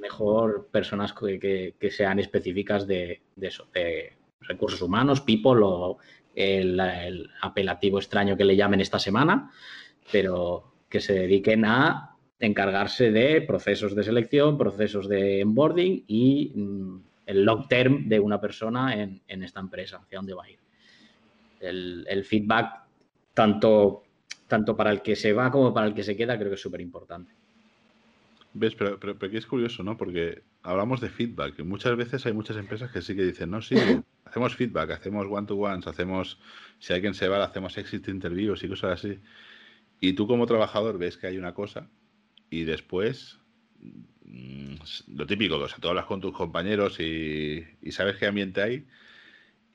Speaker 3: mejor personas que, sean específicas de, eso, de recursos humanos, people o el, apelativo extraño que le llamen esta semana, pero que se dediquen a encargarse de procesos de selección, procesos de onboarding y mm, el long term de una persona en, esta empresa, hacia dónde va a ir. El feedback, tanto tanto para el que se va como para el que se queda, creo que es súper importante.
Speaker 1: ¿Ves? Pero, pero, aquí es curioso, ¿no? Porque hablamos de feedback. Y muchas veces hay muchas empresas que sí que dicen, no, sí, hacemos feedback, hacemos one-to-ones, hacemos, si alguien se va, hacemos exit interviews y cosas así. Y tú como trabajador ves que hay una cosa y después, mm, lo típico, o sea, tú hablas con tus compañeros y, y sabes qué ambiente hay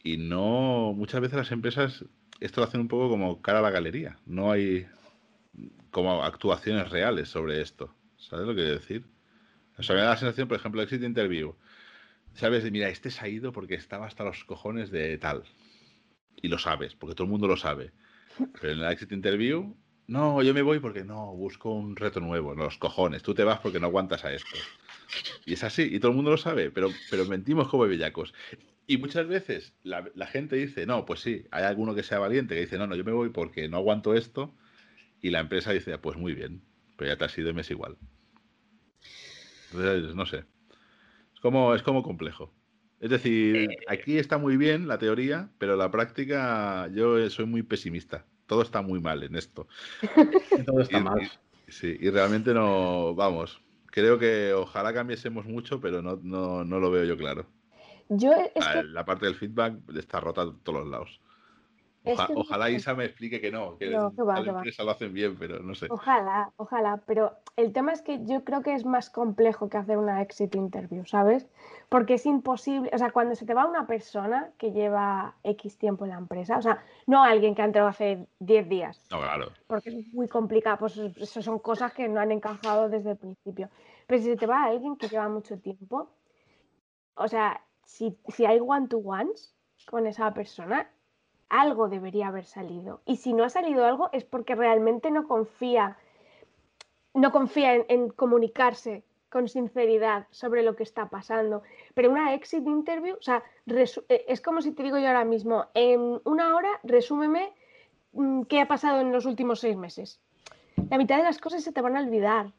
Speaker 1: y no, muchas veces las empresas esto lo hacen un poco como cara a la galería. No hay como actuaciones reales sobre esto. ¿Sabes lo que quiero decir? O sea, me da la sensación, por ejemplo, Exit Interview. Sabes, mira, este se ha ido porque estaba hasta los cojones de tal. Y lo sabes, porque todo el mundo lo sabe. Pero en el Exit Interview, no, yo me voy porque no, busco un reto nuevo. No, los cojones, tú te vas porque no aguantas a esto. Y es así, y todo el mundo lo sabe, pero, pero mentimos como bellacos. Y muchas veces la, gente dice, no, pues sí, hay alguno que sea valiente que dice, no, no, yo me voy porque no aguanto esto. Y la empresa dice, pues muy bien, pero ya te has ido y me es igual. Entonces, no sé. Es como, es como complejo. Es decir, eh, aquí está muy bien la teoría, pero la práctica yo soy muy pesimista. Todo está muy mal en esto.
Speaker 3: Todo está mal.
Speaker 1: sí, y realmente no, vamos, creo que ojalá cambiésemos mucho, pero no, no lo veo yo claro.
Speaker 4: Yo
Speaker 1: ah, La parte del feedback está rota de todos los lados. ojalá Isa me explique que no, que no, la empresa lo hacen bien, pero no sé.
Speaker 4: Ojalá, ojalá, pero el tema es que yo creo que es más complejo que hacer una exit interview, ¿sabes? Porque es imposible, o sea, cuando se te va una persona que lleva X tiempo en la empresa, o sea, no alguien que ha entrado hace 10 días.
Speaker 1: No, claro.
Speaker 4: Porque es muy complicado, pues eso son cosas que no han encajado desde el principio. Pero si se te va alguien que lleva mucho tiempo, o sea, si, hay one-to-ones con esa persona, algo debería haber salido. Y si no ha salido algo es porque realmente no confía, no confía en, comunicarse con sinceridad sobre lo que está pasando. Pero una exit interview, o sea, eh, es como si te digo yo ahora mismo, en una hora resúmeme mm, qué ha pasado en los últimos seis meses. La mitad de las cosas se te van a olvidar.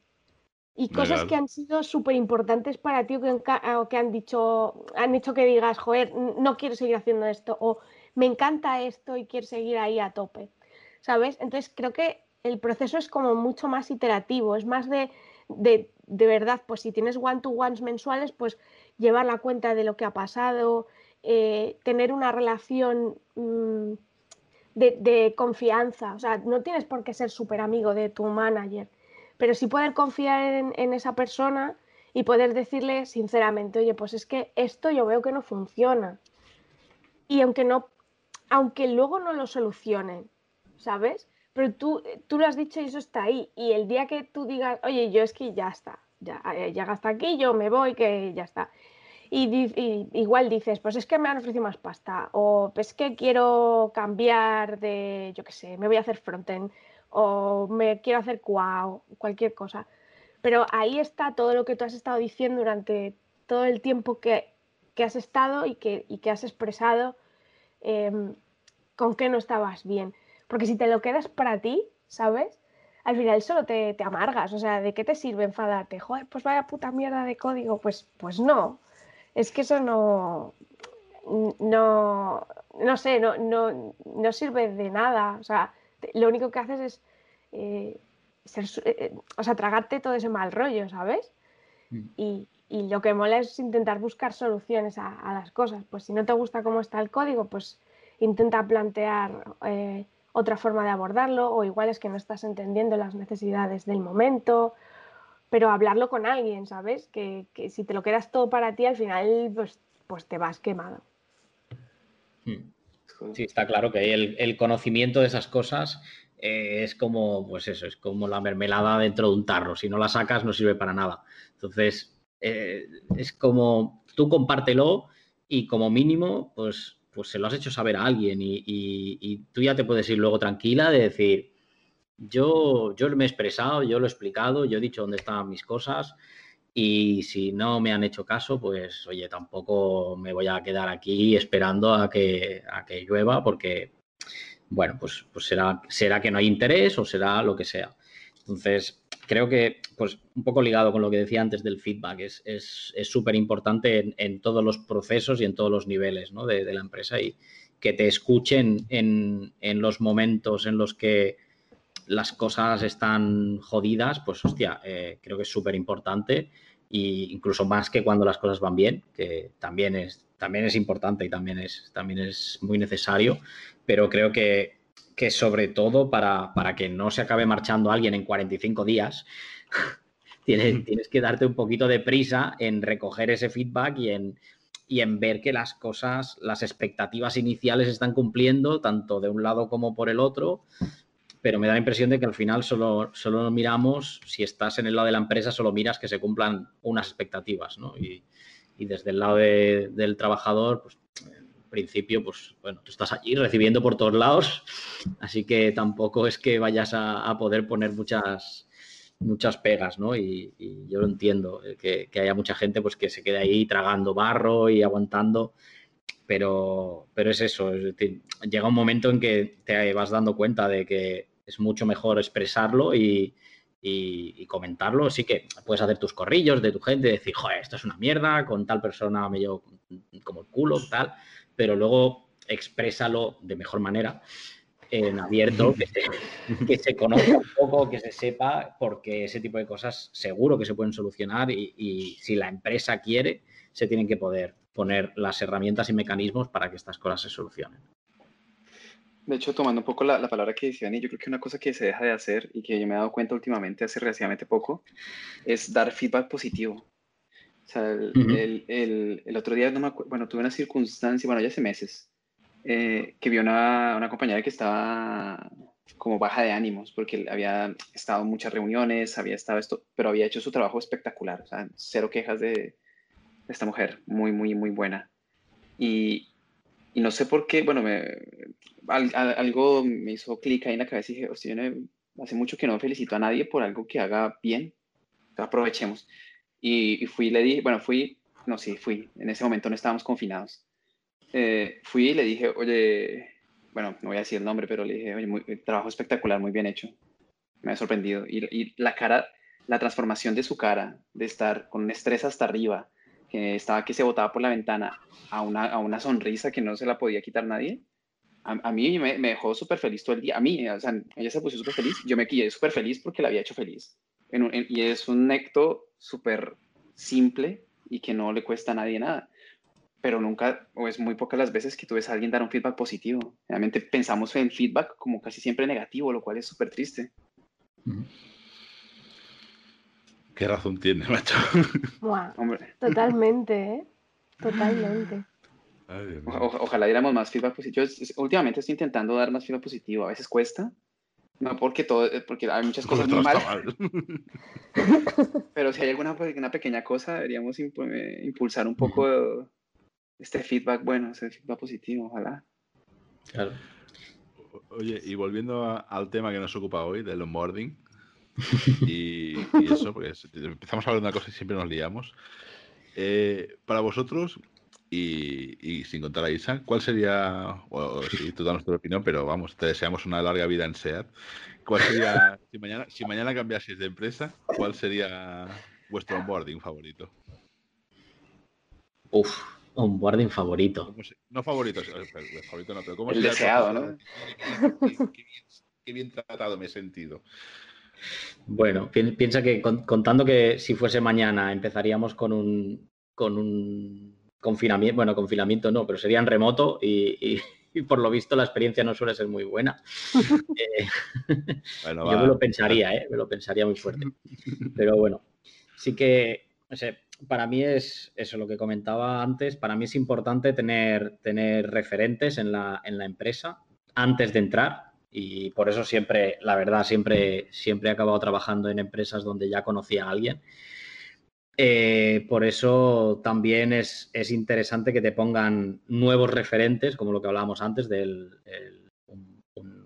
Speaker 4: Y cosas que han sido súper importantes para ti o que, han dicho, han hecho que digas, joder, no quiero seguir haciendo esto o me encanta esto y quiero seguir ahí a tope. ¿Sabes? Entonces creo que el proceso es como mucho más iterativo, es más de, de, de verdad, pues si tienes one-to-ones mensuales, pues llevar la cuenta de lo que ha pasado, eh, tener una relación mm, de, confianza. O sea, no tienes por qué ser súper amigo de tu manager, pero sí poder confiar en, esa persona y poder decirle sinceramente, oye, pues es que esto yo veo que no funciona. Y aunque no, aunque luego no lo solucionen, ¿sabes? Pero tú, tú lo has dicho y eso está ahí. Y el día que tú digas, oye, yo es que ya está, ya, ya hasta aquí, yo me voy, que ya está y, igual dices, pues es que me han ofrecido más pasta, o es que quiero cambiar de, yo qué sé, me voy a hacer frontend, o me quiero hacer o cualquier cosa. Pero ahí está todo lo que tú has estado diciendo durante todo el tiempo que, has estado y que, que has expresado em, con que no estabas bien. Porque si te lo quedas para ti, ¿sabes? Al final solo te, te amargas. O sea, ¿de qué te sirve enfadarte? Joder, pues vaya puta mierda de código. Pues, pues no es que eso no, no, no sé, no, no, sirve de nada. O sea, lo único que haces es eh, ser, eh, o sea, tragarte todo ese mal rollo, ¿sabes? Mm. Y, lo que mola es intentar buscar soluciones a, las cosas. Pues si no te gusta cómo está el código, pues intenta plantear eh, otra forma de abordarlo, o igual es que no estás entendiendo las necesidades del momento, pero hablarlo con alguien, ¿sabes? Que, si te lo quedas todo para ti, al final pues, pues te vas quemado.
Speaker 3: Hmm. Sí, está claro que el, el conocimiento de esas cosas eh, es como, pues eso, es como la mermelada dentro de un tarro. Si no la sacas, no sirve para nada. Entonces, eh, es como tú compártelo y como mínimo, pues, pues se lo has hecho saber a alguien y, y tú ya te puedes ir luego tranquila de decir, yo, yo me he expresado, yo lo he explicado, yo he dicho dónde estaban mis cosas y si no me han hecho caso, pues oye, tampoco me voy a quedar aquí esperando a que, a que llueva porque, bueno, pues, pues será, será que no hay interés o será lo que sea. Entonces, creo que, pues un poco ligado con lo que decía antes del feedback, es súper es, importante en, todos los procesos y en todos los niveles ¿no? de, de, la empresa y que te escuchen en, en los momentos en los que las cosas están jodidas, pues hostia, eh, creo que es súper importante e incluso más que cuando las cosas van bien, que también es, también es importante y también es, también es muy necesario, pero creo que, que sobre todo para, para, que no se acabe marchando alguien en 45 días, tienes, tienes que darte un poquito de prisa en recoger ese feedback y en, y en ver que las cosas, las expectativas iniciales están cumpliendo, tanto de un lado como por el otro, pero me da la impresión de que al final solo, solo miramos, si estás en el lado de la empresa, solo miras que se cumplan unas expectativas, ¿no? Y, desde el lado del trabajador, pues en principio, pues bueno, tú estás allí recibiendo por todos lados, así que tampoco es que vayas a, poder poner muchas, muchas pegas, ¿no? Y, yo lo entiendo, eh, que, que, haya mucha gente pues que se quede ahí tragando barro y aguantando, pero, pero es eso, es decir, llega un momento en que te vas dando cuenta de que es mucho mejor expresarlo y, comentarlo. Sí que puedes hacer tus corrillos de tu gente, decir, joder, esto es una mierda, con tal persona me llevo como el culo, tal, pero luego exprésalo de mejor manera, en abierto, que se, que se conozca un poco, que se sepa, porque ese tipo de cosas seguro que se pueden solucionar y, y si la empresa quiere, se tienen que poder poner las herramientas y mecanismos para que estas cosas se solucionen.
Speaker 2: De hecho, tomando un poco la, palabra que decía Dani, yo creo que una cosa que se deja de hacer y que yo me he dado cuenta últimamente, hace relativamente poco, es dar feedback positivo. O sea, el, el, el, otro día, no me bueno, tuve una circunstancia, bueno, ya hace meses, eh, que vi una, una compañera que estaba como baja de ánimos, porque había estado en muchas reuniones, había estado esto, pero había hecho su trabajo espectacular, o sea, cero quejas de esta mujer, muy, muy, muy buena. Y, y no sé por qué, bueno, me, algo me hizo clic ahí en la cabeza y dije, hostia, hace mucho que no felicito a nadie por algo que haga bien, aprovechemos. Y, fui, le di, bueno, fui, no, sí, fui, en ese momento no estábamos confinados. Eh, fui y le dije, oye, bueno, no voy a decir el nombre, pero le dije, oye, muy, trabajo espectacular, muy bien hecho. Me ha sorprendido. Y, y la cara, la transformación de su cara, de estar con un estrés hasta arriba, que estaba que se botaba por la ventana, a una, a una sonrisa que no se la podía quitar nadie, a, mí me, me dejó súper feliz todo el día. A mí, o sea, ella se puso súper feliz, yo me quedé súper feliz porque la había hecho feliz. y es un necto súper simple y que no le cuesta a nadie nada. Pero nunca, o es muy pocas las veces que tú ves a alguien dar un feedback positivo. Realmente pensamos en feedback como casi siempre negativo, lo cual es súper triste.
Speaker 1: Qué razón tiene, macho.
Speaker 4: Totalmente, ¿eh? Totalmente.
Speaker 2: ojalá diéramos más feedback positivo. últimamente estoy intentando dar más feedback positivo. A veces cuesta. No porque todo, eh, porque hay muchas cosas muy mal. Pero si hay alguna una pequeña cosa, deberíamos eh, impulsar un poco este feedback bueno, ese feedback positivo, ojalá.
Speaker 1: Claro. Oye, y volviendo al tema que nos ocupa hoy, del onboarding, y, eso, porque empezamos a hablar de una cosa y siempre nos liamos. Eh, para vosotros, y, sin contar a Isa, ¿cuál sería, o si tú danos tu opinión, pero vamos, te deseamos una larga vida en SEAT. ¿Cuál sería, si mañana, si mañana cambiaseis de empresa, cuál sería vuestro onboarding favorito?
Speaker 3: Uf, onboarding favorito.
Speaker 1: No favorito, favorito no, pero ¿cómo
Speaker 2: El deseado, ¿no?
Speaker 1: Qué, bien, tratado me he sentido.
Speaker 3: Bueno, piensa que contando que si fuese mañana empezaríamos con un, con un confinamiento, bueno, confinamiento no, pero sería en remoto y, por lo visto la experiencia no suele ser muy buena. Eh, yo me lo pensaría, ¿eh? me lo pensaría muy fuerte. Pero bueno, sí que, para mí es eso lo que comentaba antes, para mí es importante tener, tener referentes en la, en la empresa antes de entrar y por eso siempre, la verdad, siempre, siempre he acabado trabajando en empresas donde ya conocía a alguien. Eh, por eso también es, interesante que te pongan nuevos referentes, como lo que hablábamos antes, del un,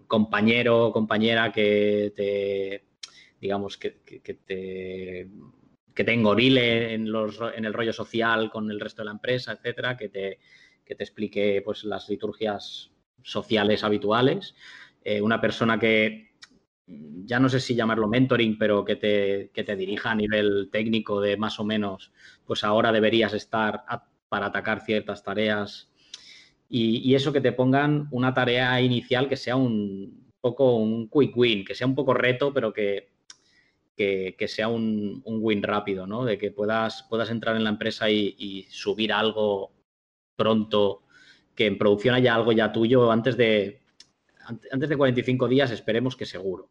Speaker 3: compañero o compañera que te, digamos, que, te que te engorile en, los, en el rollo social con el resto de la empresa, etcétera, que te, que te explique pues, las liturgias sociales habituales. Eh, una persona que ya no sé si llamarlo mentoring, pero que te, te dirija a nivel técnico de más o menos, pues ahora deberías estar para atacar ciertas tareas y, eso que te pongan una tarea inicial que sea un poco un quick win, que sea un poco reto, pero que, que, sea un, win rápido, ¿no? De que puedas, puedas entrar en la empresa y, subir algo pronto, que en producción haya algo ya tuyo antes de, antes de 45 días, esperemos que seguro.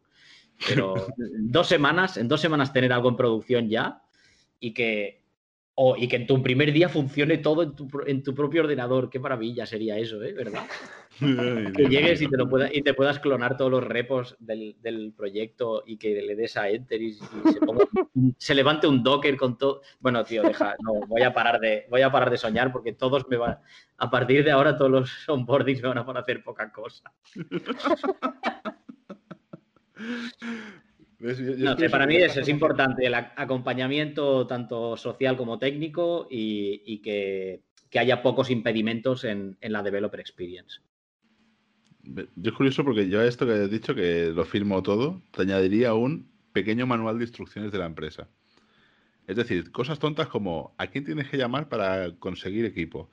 Speaker 3: Pero dos semanas, en dos semanas tener algo en producción ya y que, y que en tu primer día funcione todo en tu, en tu propio ordenador. Qué maravilla sería eso, ¿eh? ¿Verdad? Que llegues y te, lo pueda, y te puedas clonar todos los repos del, del proyecto y que le des a Enter y, se, levante un Docker con todo. Bueno, tío, deja, no, voy a parar de, voy a parar de soñar porque todos me van, a partir de ahora todos los onboardings me van a hacer poca cosa. para mí eso es importante, el acompañamiento tanto social como técnico y, que, haya pocos impedimentos en, la developer experience.
Speaker 1: Yo es curioso porque yo a esto que has dicho, que lo firmo todo, te añadiría un pequeño manual de instrucciones de la empresa. Es decir, cosas tontas como a quién tienes que llamar para conseguir equipo.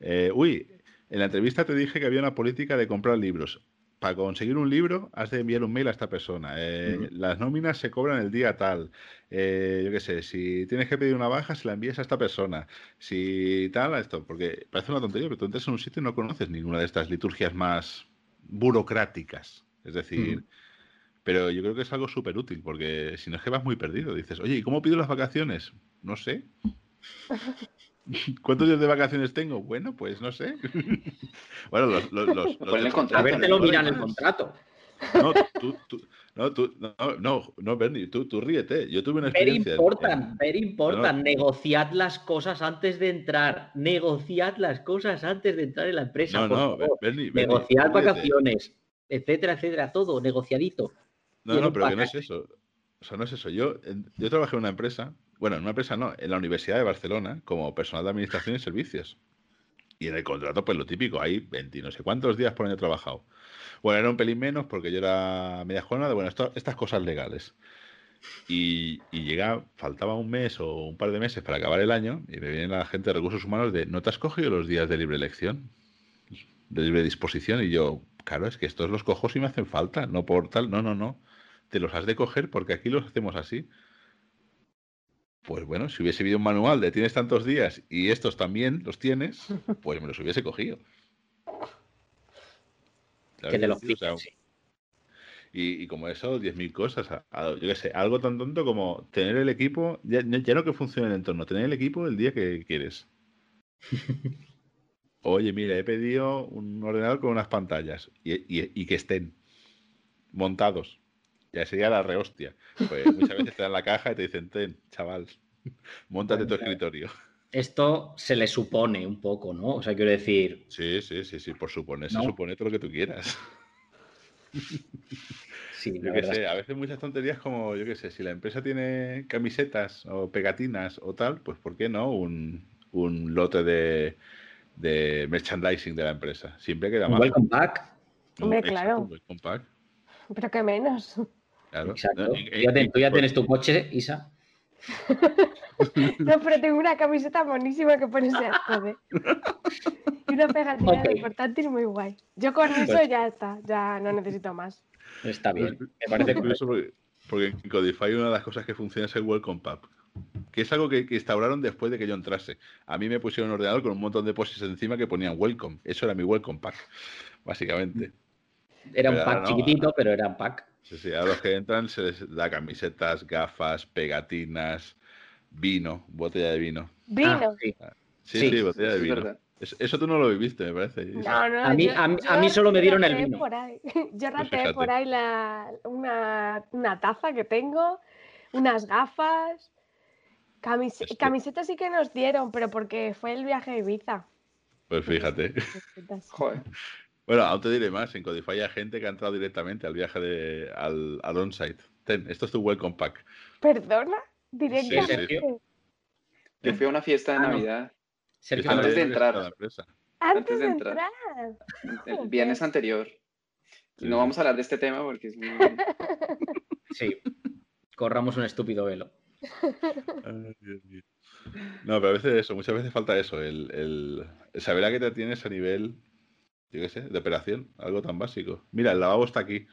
Speaker 1: Eh, uy, en la entrevista te dije que había una política de comprar libros para conseguir un libro has de enviar un mail a esta persona. Eh, las nóminas se cobran el día tal. Eh, yo qué sé, si tienes que pedir una baja, se la envías a esta persona. Si tal, a esto, porque parece una tontería, pero tú entras en un sitio y no conoces ninguna de estas liturgias más burocráticas. Es decir, pero yo creo que es algo súper útil, porque si no es que vas muy perdido. Dices, oye, ¿y cómo pido las vacaciones? No sé. ¿Cuántos días de vacaciones tengo? Bueno, pues no sé. bueno, los, los, los,
Speaker 3: los A ver, te lo miran el contrato.
Speaker 1: No, tú, tú, no, tú, no, no, no, Bernie, tú, tú ríete. Yo tuve una experiencia.
Speaker 3: Very important, very important. Negociad las cosas antes de entrar. Negociad las cosas antes de entrar en la empresa. No, no, Bernie, Negociad vacaciones, etcétera, etcétera, todo negociadito.
Speaker 1: No, no, pero que no es eso. O sea, no es eso. Yo, yo trabajé en una empresa bueno, en una empresa no, en la Universidad de Barcelona, como personal de administración y servicios. Y en el contrato, pues lo típico, hay 20 no sé cuántos días por año trabajado. Bueno, era un pelín menos porque yo era media jornada, bueno, estas cosas legales. Y, y, llega, faltaba un mes o un par de meses para acabar el año y me viene la gente de recursos humanos de, ¿no te has cogido los días de libre elección? De libre disposición. Y yo, claro, es que estos los cojo si me hacen falta, no por tal, no, no, no. Te los has de coger porque aquí los hacemos así. Pues bueno, si hubiese habido un manual de tienes tantos días y estos también los tienes, pues me los hubiese cogido.
Speaker 3: Que te los
Speaker 1: y, como eso, 10.000 cosas. yo qué sé, algo tan tonto como tener el equipo, ya, no que funcione el entorno, tener el equipo el día que quieres. Oye, mira, he pedido un ordenador con unas pantallas y, que estén montados. Ya sería la rehostia. Pues muchas veces te dan la caja y te dicen, ten, chaval, montate tu escritorio.
Speaker 3: Esto se le supone un poco, ¿no? O sea, quiero decir.
Speaker 1: Sí, sí, sí, sí, por suponer, se supone todo lo que tú quieras. Sí, yo qué sé, a veces muchas tonterías como, yo qué sé, si la empresa tiene camisetas o pegatinas o tal, pues ¿por qué no un, lote de, merchandising de la empresa? Siempre queda más.
Speaker 3: Welcome pack.
Speaker 4: Hombre, claro. Pero qué menos.
Speaker 3: Claro. Exacto. tú ya tienes tu coche, Isa.
Speaker 4: no, pero tengo una camiseta monísima que pone ese ¿eh? Y una pegatina de portátil muy guay. Yo con eso pues ya está, ya no necesito más.
Speaker 3: Está bien, me parece
Speaker 1: curioso porque, en Codify una de las cosas que funciona es el Welcome Pack, que es algo que, instauraron después de que yo entrase. A mí me pusieron un ordenador con un montón de poses encima que ponían Welcome. Eso era mi Welcome Pack, básicamente.
Speaker 3: Era un pack chiquitito, pero era un pack.
Speaker 1: Sí, sí, a los que entran se les da camisetas, gafas, pegatinas, vino, botella de vino.
Speaker 4: ¿Vino? Ah,
Speaker 1: sí. sí, botella de vino. Eso tú no lo viviste, me parece.
Speaker 4: No, no,
Speaker 3: a mí, a, mí solo me dieron el vino.
Speaker 4: Por ahí. Yo pues rateé por ahí la, una, una, taza que tengo, unas gafas, camisetas sí que nos dieron, pero porque fue el viaje de Ibiza.
Speaker 1: Pues fíjate. Joder. Bueno, aún te diré más, en Codify hay gente que ha entrado directamente al viaje de, al, al on-site. Ten, esto es tu welcome pack.
Speaker 4: ¿Perdona? Directamente.
Speaker 2: Yo fui a una fiesta de ah, Navidad. Antes de entrar.
Speaker 4: Antes de entrar.
Speaker 2: El viernes anterior. No vamos a hablar de este tema porque es muy...
Speaker 3: Sí. Corramos un estúpido velo.
Speaker 1: No, pero a veces eso, muchas veces falta eso, el, el saber a qué te tienes a nivel yo qué sé, de operación, algo tan básico. Mira, el lavabo está aquí.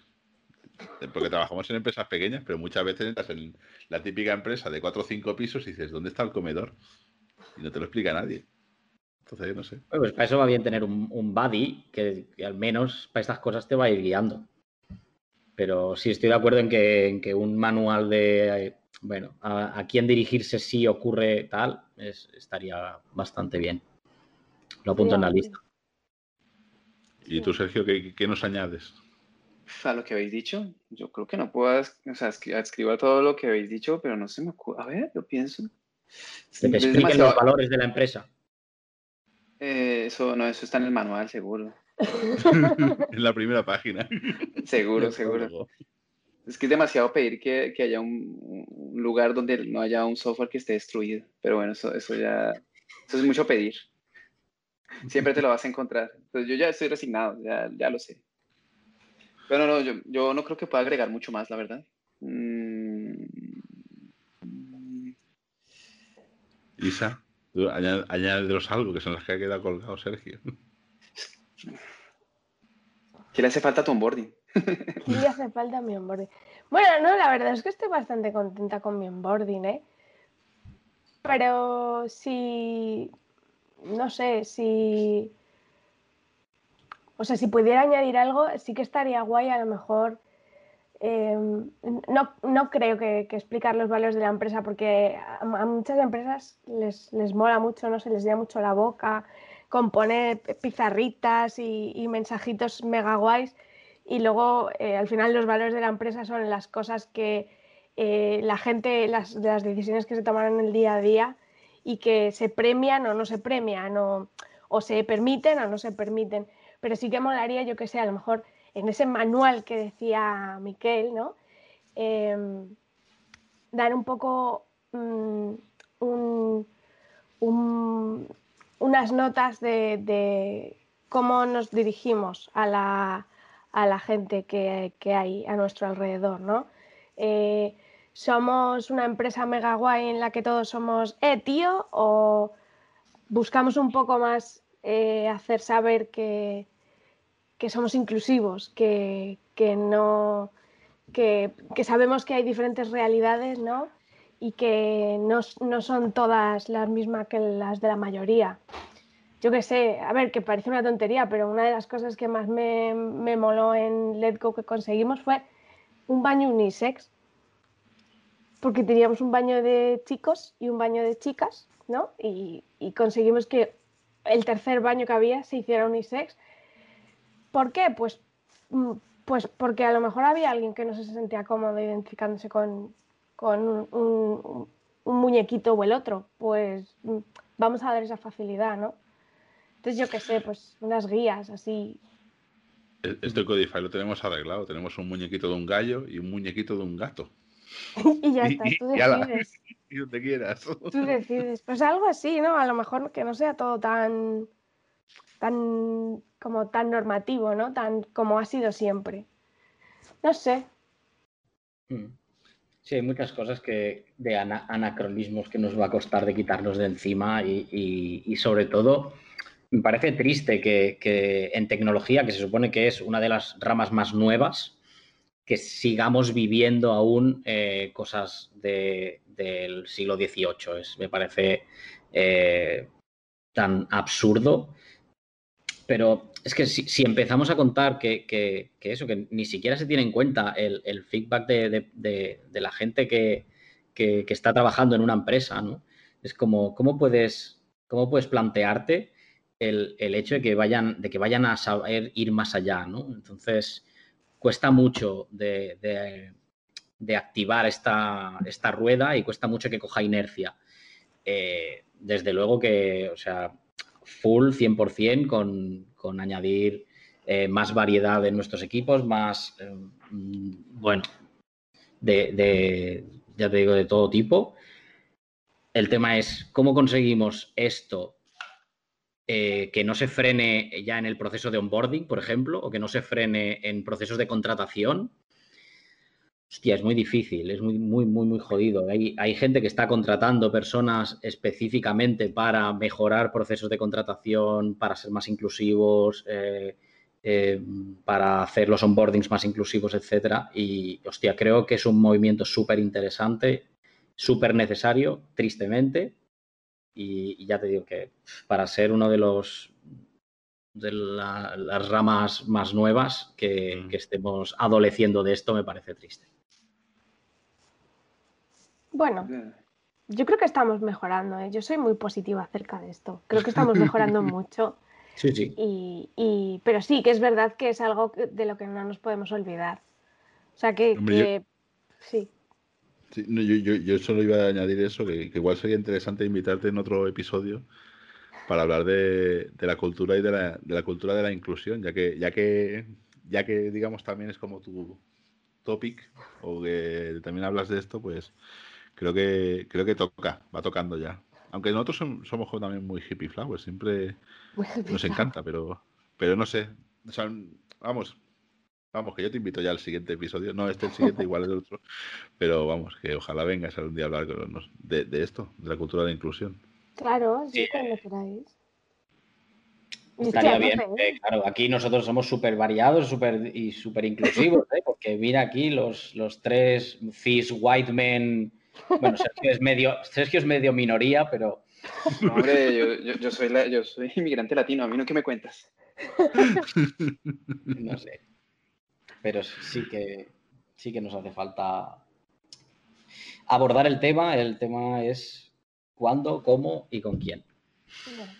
Speaker 1: Porque trabajamos en empresas pequeñas, pero muchas veces entras en la típica empresa de cuatro o cinco pisos y dices, ¿dónde está el comedor? Y no te lo explica nadie. Entonces, yo no sé.
Speaker 3: pues para eso va bien tener un, un buddy que, al menos para estas cosas te va a ir guiando. Pero sí estoy de acuerdo en que, en que un manual de, bueno, a, quién dirigirse si ocurre tal, estaría bastante bien. Lo apunto en la lista.
Speaker 1: ¿Y tú, Sergio, qué, nos añades?
Speaker 2: A lo que habéis dicho, yo creo que no puedo, o sea, escribir todo lo que habéis dicho, pero no se me ocurre. A ver, yo pienso.
Speaker 3: Que te expliquen los valores de la empresa.
Speaker 2: Eh, eso, no, eso está en el manual, seguro.
Speaker 1: en la primera página.
Speaker 2: Seguro, seguro. Es que es demasiado pedir que, que haya un, un, lugar donde no haya un software que esté destruido. Pero bueno, eso, eso ya. Eso es mucho pedir. Siempre te lo vas a encontrar. Entonces yo ya estoy resignado, ya, ya lo sé. Pero no, yo, yo, no creo que pueda agregar mucho más, la verdad. Mm.
Speaker 1: Isa, añádenos algo, que son las que ha quedado colgado Sergio.
Speaker 2: ¿Qué le hace falta a tu onboarding?
Speaker 4: ¿Qué le hace falta a mi onboarding? Bueno, no, la verdad es que estoy bastante contenta con mi onboarding, ¿eh? Pero si no sé, si... O sea, si pudiera añadir algo, sí que estaría guay a lo mejor. Em, no, creo que, explicar los valores de la empresa porque a, muchas empresas les, mola mucho, no se les llena mucho la boca con poner pizarritas y, mensajitos mega guays y luego eh, al final los valores de la empresa son las cosas que eh, la gente, las, las decisiones que se toman en el día a día y que se premian o no se premian o, o se permiten o no se permiten. Pero sí que molaría, yo que sé, a lo mejor en ese manual que decía Miquel, ¿no? Em, dar un poco mm, unas notas de, cómo nos dirigimos a la, a la gente que, que, hay a nuestro alrededor, ¿no? Eh, somos una empresa mega guay en la que todos somos, eh, tío, o buscamos un poco más eh, hacer saber que, que somos inclusivos, que, no, que, sabemos que hay diferentes realidades, ¿no? y que no, son todas las mismas que las de la mayoría. Yo qué sé, a ver, que parece una tontería, pero una de las cosas que más me, me moló en Let's Go que conseguimos fue un baño unisex, porque teníamos un baño de chicos y un baño de chicas, ¿no? Y, conseguimos que el tercer baño que había se hiciera unisex. ¿Por qué? Pues, mm, pues porque a lo mejor había alguien que no se sentía cómodo identificándose con, con un, muñequito o el otro, pues mm, vamos a dar esa facilidad, ¿no? Entonces yo qué sé, pues unas guías así.
Speaker 1: E-, este Codify lo tenemos arreglado, tenemos un muñequito de un gallo y un muñequito de un gato.
Speaker 4: y ya está, tú decides.
Speaker 1: Y, donde quieras.
Speaker 4: Tú decides. Pues algo así, ¿no? A lo mejor que no sea todo tan tan como tan normativo, ¿no? Tan como ha sido siempre. No sé.
Speaker 3: Mm. Sí, hay muchas cosas que de anacronismos que nos va a costar de quitarnos de encima y, sobre todo me parece triste que, en tecnología, que se supone que es una de las ramas más nuevas, que sigamos viviendo aún eh, cosas del siglo XVIII. Es, me parece eh, tan absurdo pero es que si, empezamos a contar que, eso, que ni siquiera se tiene en cuenta el, feedback de, la gente que, está trabajando en una empresa, ¿no? Es como, ¿cómo puedes, cómo puedes plantearte el, hecho de que, vayan, de que vayan a saber ir más allá, ¿no? Entonces, cuesta mucho de, activar esta, esta, rueda y cuesta mucho que coja inercia. Eh, desde luego que, o sea, full 100% con, con añadir eh, más variedad en nuestros equipos, más, eh, mm, bueno, de, ya te digo, de todo tipo. El tema es cómo conseguimos esto eh, que no se frene ya en el proceso de onboarding, por ejemplo, o que no se frene en procesos de contratación, Hostia, es muy difícil, es muy, muy, muy, muy jodido. Hay, hay, gente que está contratando personas específicamente para mejorar procesos de contratación, para ser más inclusivos, eh, eh, para hacer los onboardings más inclusivos, etcétera. Y, hostia, creo que es un movimiento súper interesante, súper necesario, tristemente. Y, ya te digo que para ser uno de los de las ramas más nuevas que, mm. que estemos adoleciendo de esto me parece triste.
Speaker 4: Bueno, yo creo que estamos mejorando. ¿eh? Yo soy muy positiva acerca de esto. Creo que estamos mejorando mucho.
Speaker 3: Sí, sí.
Speaker 4: Y, pero sí, que es verdad que es algo de lo que no nos podemos olvidar. O sea que, sí.
Speaker 1: Yo, solo iba a añadir eso, que, igual sería interesante invitarte en otro episodio para hablar de, la cultura y de la, de la, cultura de la inclusión, ya que, ya que, ya que digamos también es como tu topic, o que también hablas de esto, pues creo que creo que toca, va tocando ya. Aunque nosotros somos, también muy hippie flowers, siempre nos encanta, pero pero no sé, vamos, vamos, que yo te invito ya al siguiente episodio, no este el siguiente, igual el otro, pero vamos, que ojalá vengas algún día a hablar de, de esto, de la cultura de inclusión.
Speaker 4: Claro, sí, cuando queráis.
Speaker 3: Estaría bien, ¿eh? claro, aquí nosotros somos súper variados super, y súper inclusivos, ¿eh? porque mira aquí los, los tres cis white men bueno, Sergio es medio, Sergio es medio minoría, pero.
Speaker 2: hombre, yo, soy yo soy inmigrante latino, a mí no que me cuentas.
Speaker 3: No sé. Pero sí que sí que nos hace falta abordar el tema. El tema es cuándo, cómo y con quién.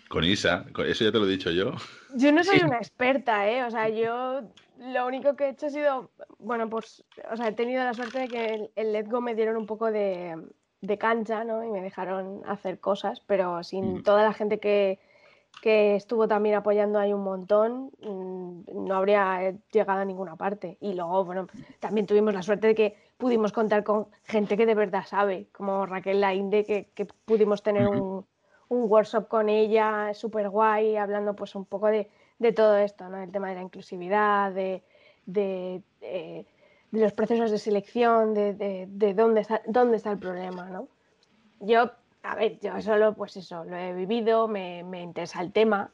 Speaker 1: Con Isa, eso ya te lo he dicho yo.
Speaker 4: Yo no soy una experta, ¿eh? O sea, yo lo único que he hecho ha sido, bueno, pues, o sea, he tenido la suerte de que el, Let's Go me dieron un poco de, cancha, ¿no? Y me dejaron hacer cosas, pero sin toda la gente que, estuvo también apoyando ahí un montón, mm, no habría llegado a ninguna parte. Y luego, bueno, también tuvimos la suerte de que pudimos contar con gente que de verdad sabe, como Raquel Lainde, que, que pudimos tener un, un workshop con ella súper guay, hablando pues un poco de de todo esto, ¿no? El tema de la inclusividad, de, de, eh, los procesos de selección, de, dónde, está, dónde está el problema, ¿no? Yo, a ver, yo solo, pues eso, lo he vivido, me, interesa el tema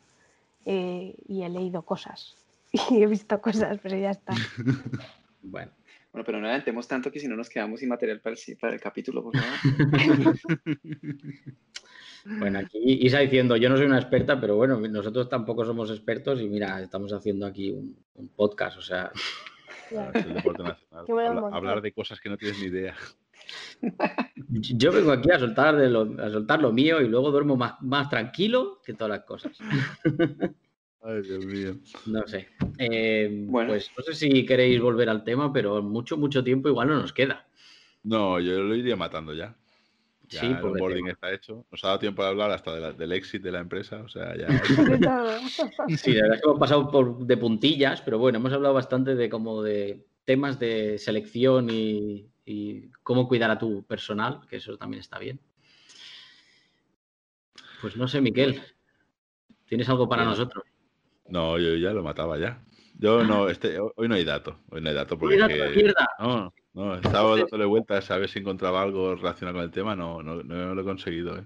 Speaker 4: eh, y he leído cosas y he visto cosas, pero ya está.
Speaker 3: bueno,
Speaker 2: Bueno, pero no adelantemos tanto que si no nos quedamos sin material para el, para el capítulo, por favor.
Speaker 3: Bueno, aquí Isa diciendo, yo no soy una experta, pero bueno, nosotros tampoco somos expertos y mira, estamos haciendo aquí un, podcast, o sea...
Speaker 1: Hablar, de cosas que no tienes ni idea.
Speaker 3: Yo vengo aquí a soltar, de lo, a soltar lo mío y luego duermo más, más tranquilo que todas las cosas.
Speaker 1: Ay, Dios mío.
Speaker 3: No sé. Eh, bueno. Pues no sé si queréis volver al tema, pero mucho, mucho tiempo igual no nos queda.
Speaker 1: No, yo lo iría matando ya. Ya sí, el onboarding está hecho. Nos ha dado tiempo de hablar hasta del éxito de la empresa. O sea, ya.
Speaker 3: sí, la verdad es que hemos pasado por, de puntillas, pero bueno, hemos hablado bastante de como de temas de selección y, cómo cuidar a tu personal, que eso también está bien. Pues no sé, Miquel. ¿Tienes algo para nosotros?
Speaker 1: No, yo ya lo mataba ya. Yo no, este, hoy no hay dato. Hoy no hay dato porque. no, no, estaba dándole vueltas a ver si encontraba algo relacionado con el tema, no, no, no lo he conseguido. ¿eh?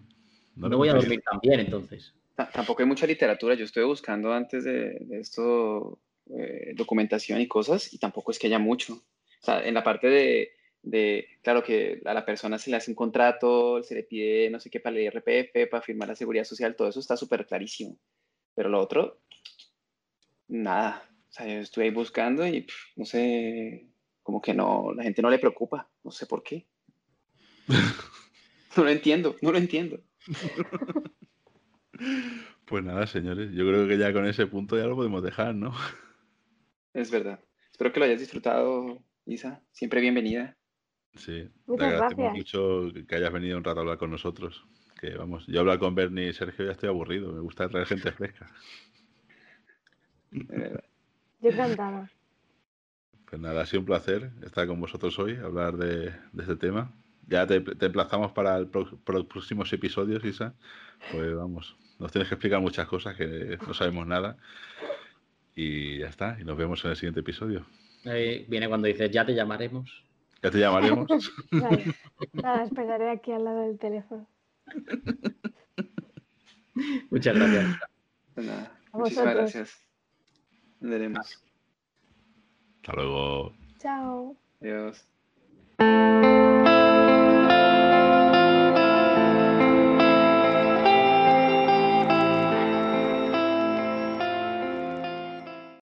Speaker 3: No, voy a dormir también entonces.
Speaker 2: tampoco hay mucha literatura. Yo estuve buscando antes de, esto eh, documentación y cosas y tampoco es que haya mucho. O sea, en la parte de, de, claro que a la persona se le hace un contrato, se le pide no sé qué para el IRPF, para firmar la seguridad social, todo eso está súper clarísimo. Pero lo otro, nada. O sea, yo estuve ahí buscando y no sé, como que no, la gente no le preocupa, no sé por qué. no lo entiendo, no lo entiendo.
Speaker 1: Pues nada, señores, yo creo que ya con ese punto ya lo podemos dejar, ¿no?
Speaker 2: Es verdad. Espero que lo hayas disfrutado, Isa. Siempre bienvenida.
Speaker 1: Sí, te agradecemos mucho que hayas venido un rato a hablar con nosotros. Que vamos, yo hablar con Bernie y Sergio ya estoy aburrido. Me gusta traer gente fresca.
Speaker 4: Yo encantada.
Speaker 1: Pues nada, ha sido un placer estar con vosotros hoy, hablar de, este tema. Ya te, emplazamos para, el los próximos episodios, Isa. Pues vamos, nos tienes que explicar muchas cosas que no sabemos nada. Y ya está, y nos vemos en el siguiente episodio.
Speaker 3: viene cuando dices, ya te llamaremos.
Speaker 1: Ya te llamaremos.
Speaker 4: Nada, esperaré aquí al lado del teléfono.
Speaker 3: Muchas gracias.
Speaker 2: Pues muchísimas gracias. Veremos.
Speaker 1: Hasta luego.
Speaker 4: Chao.
Speaker 2: Adiós.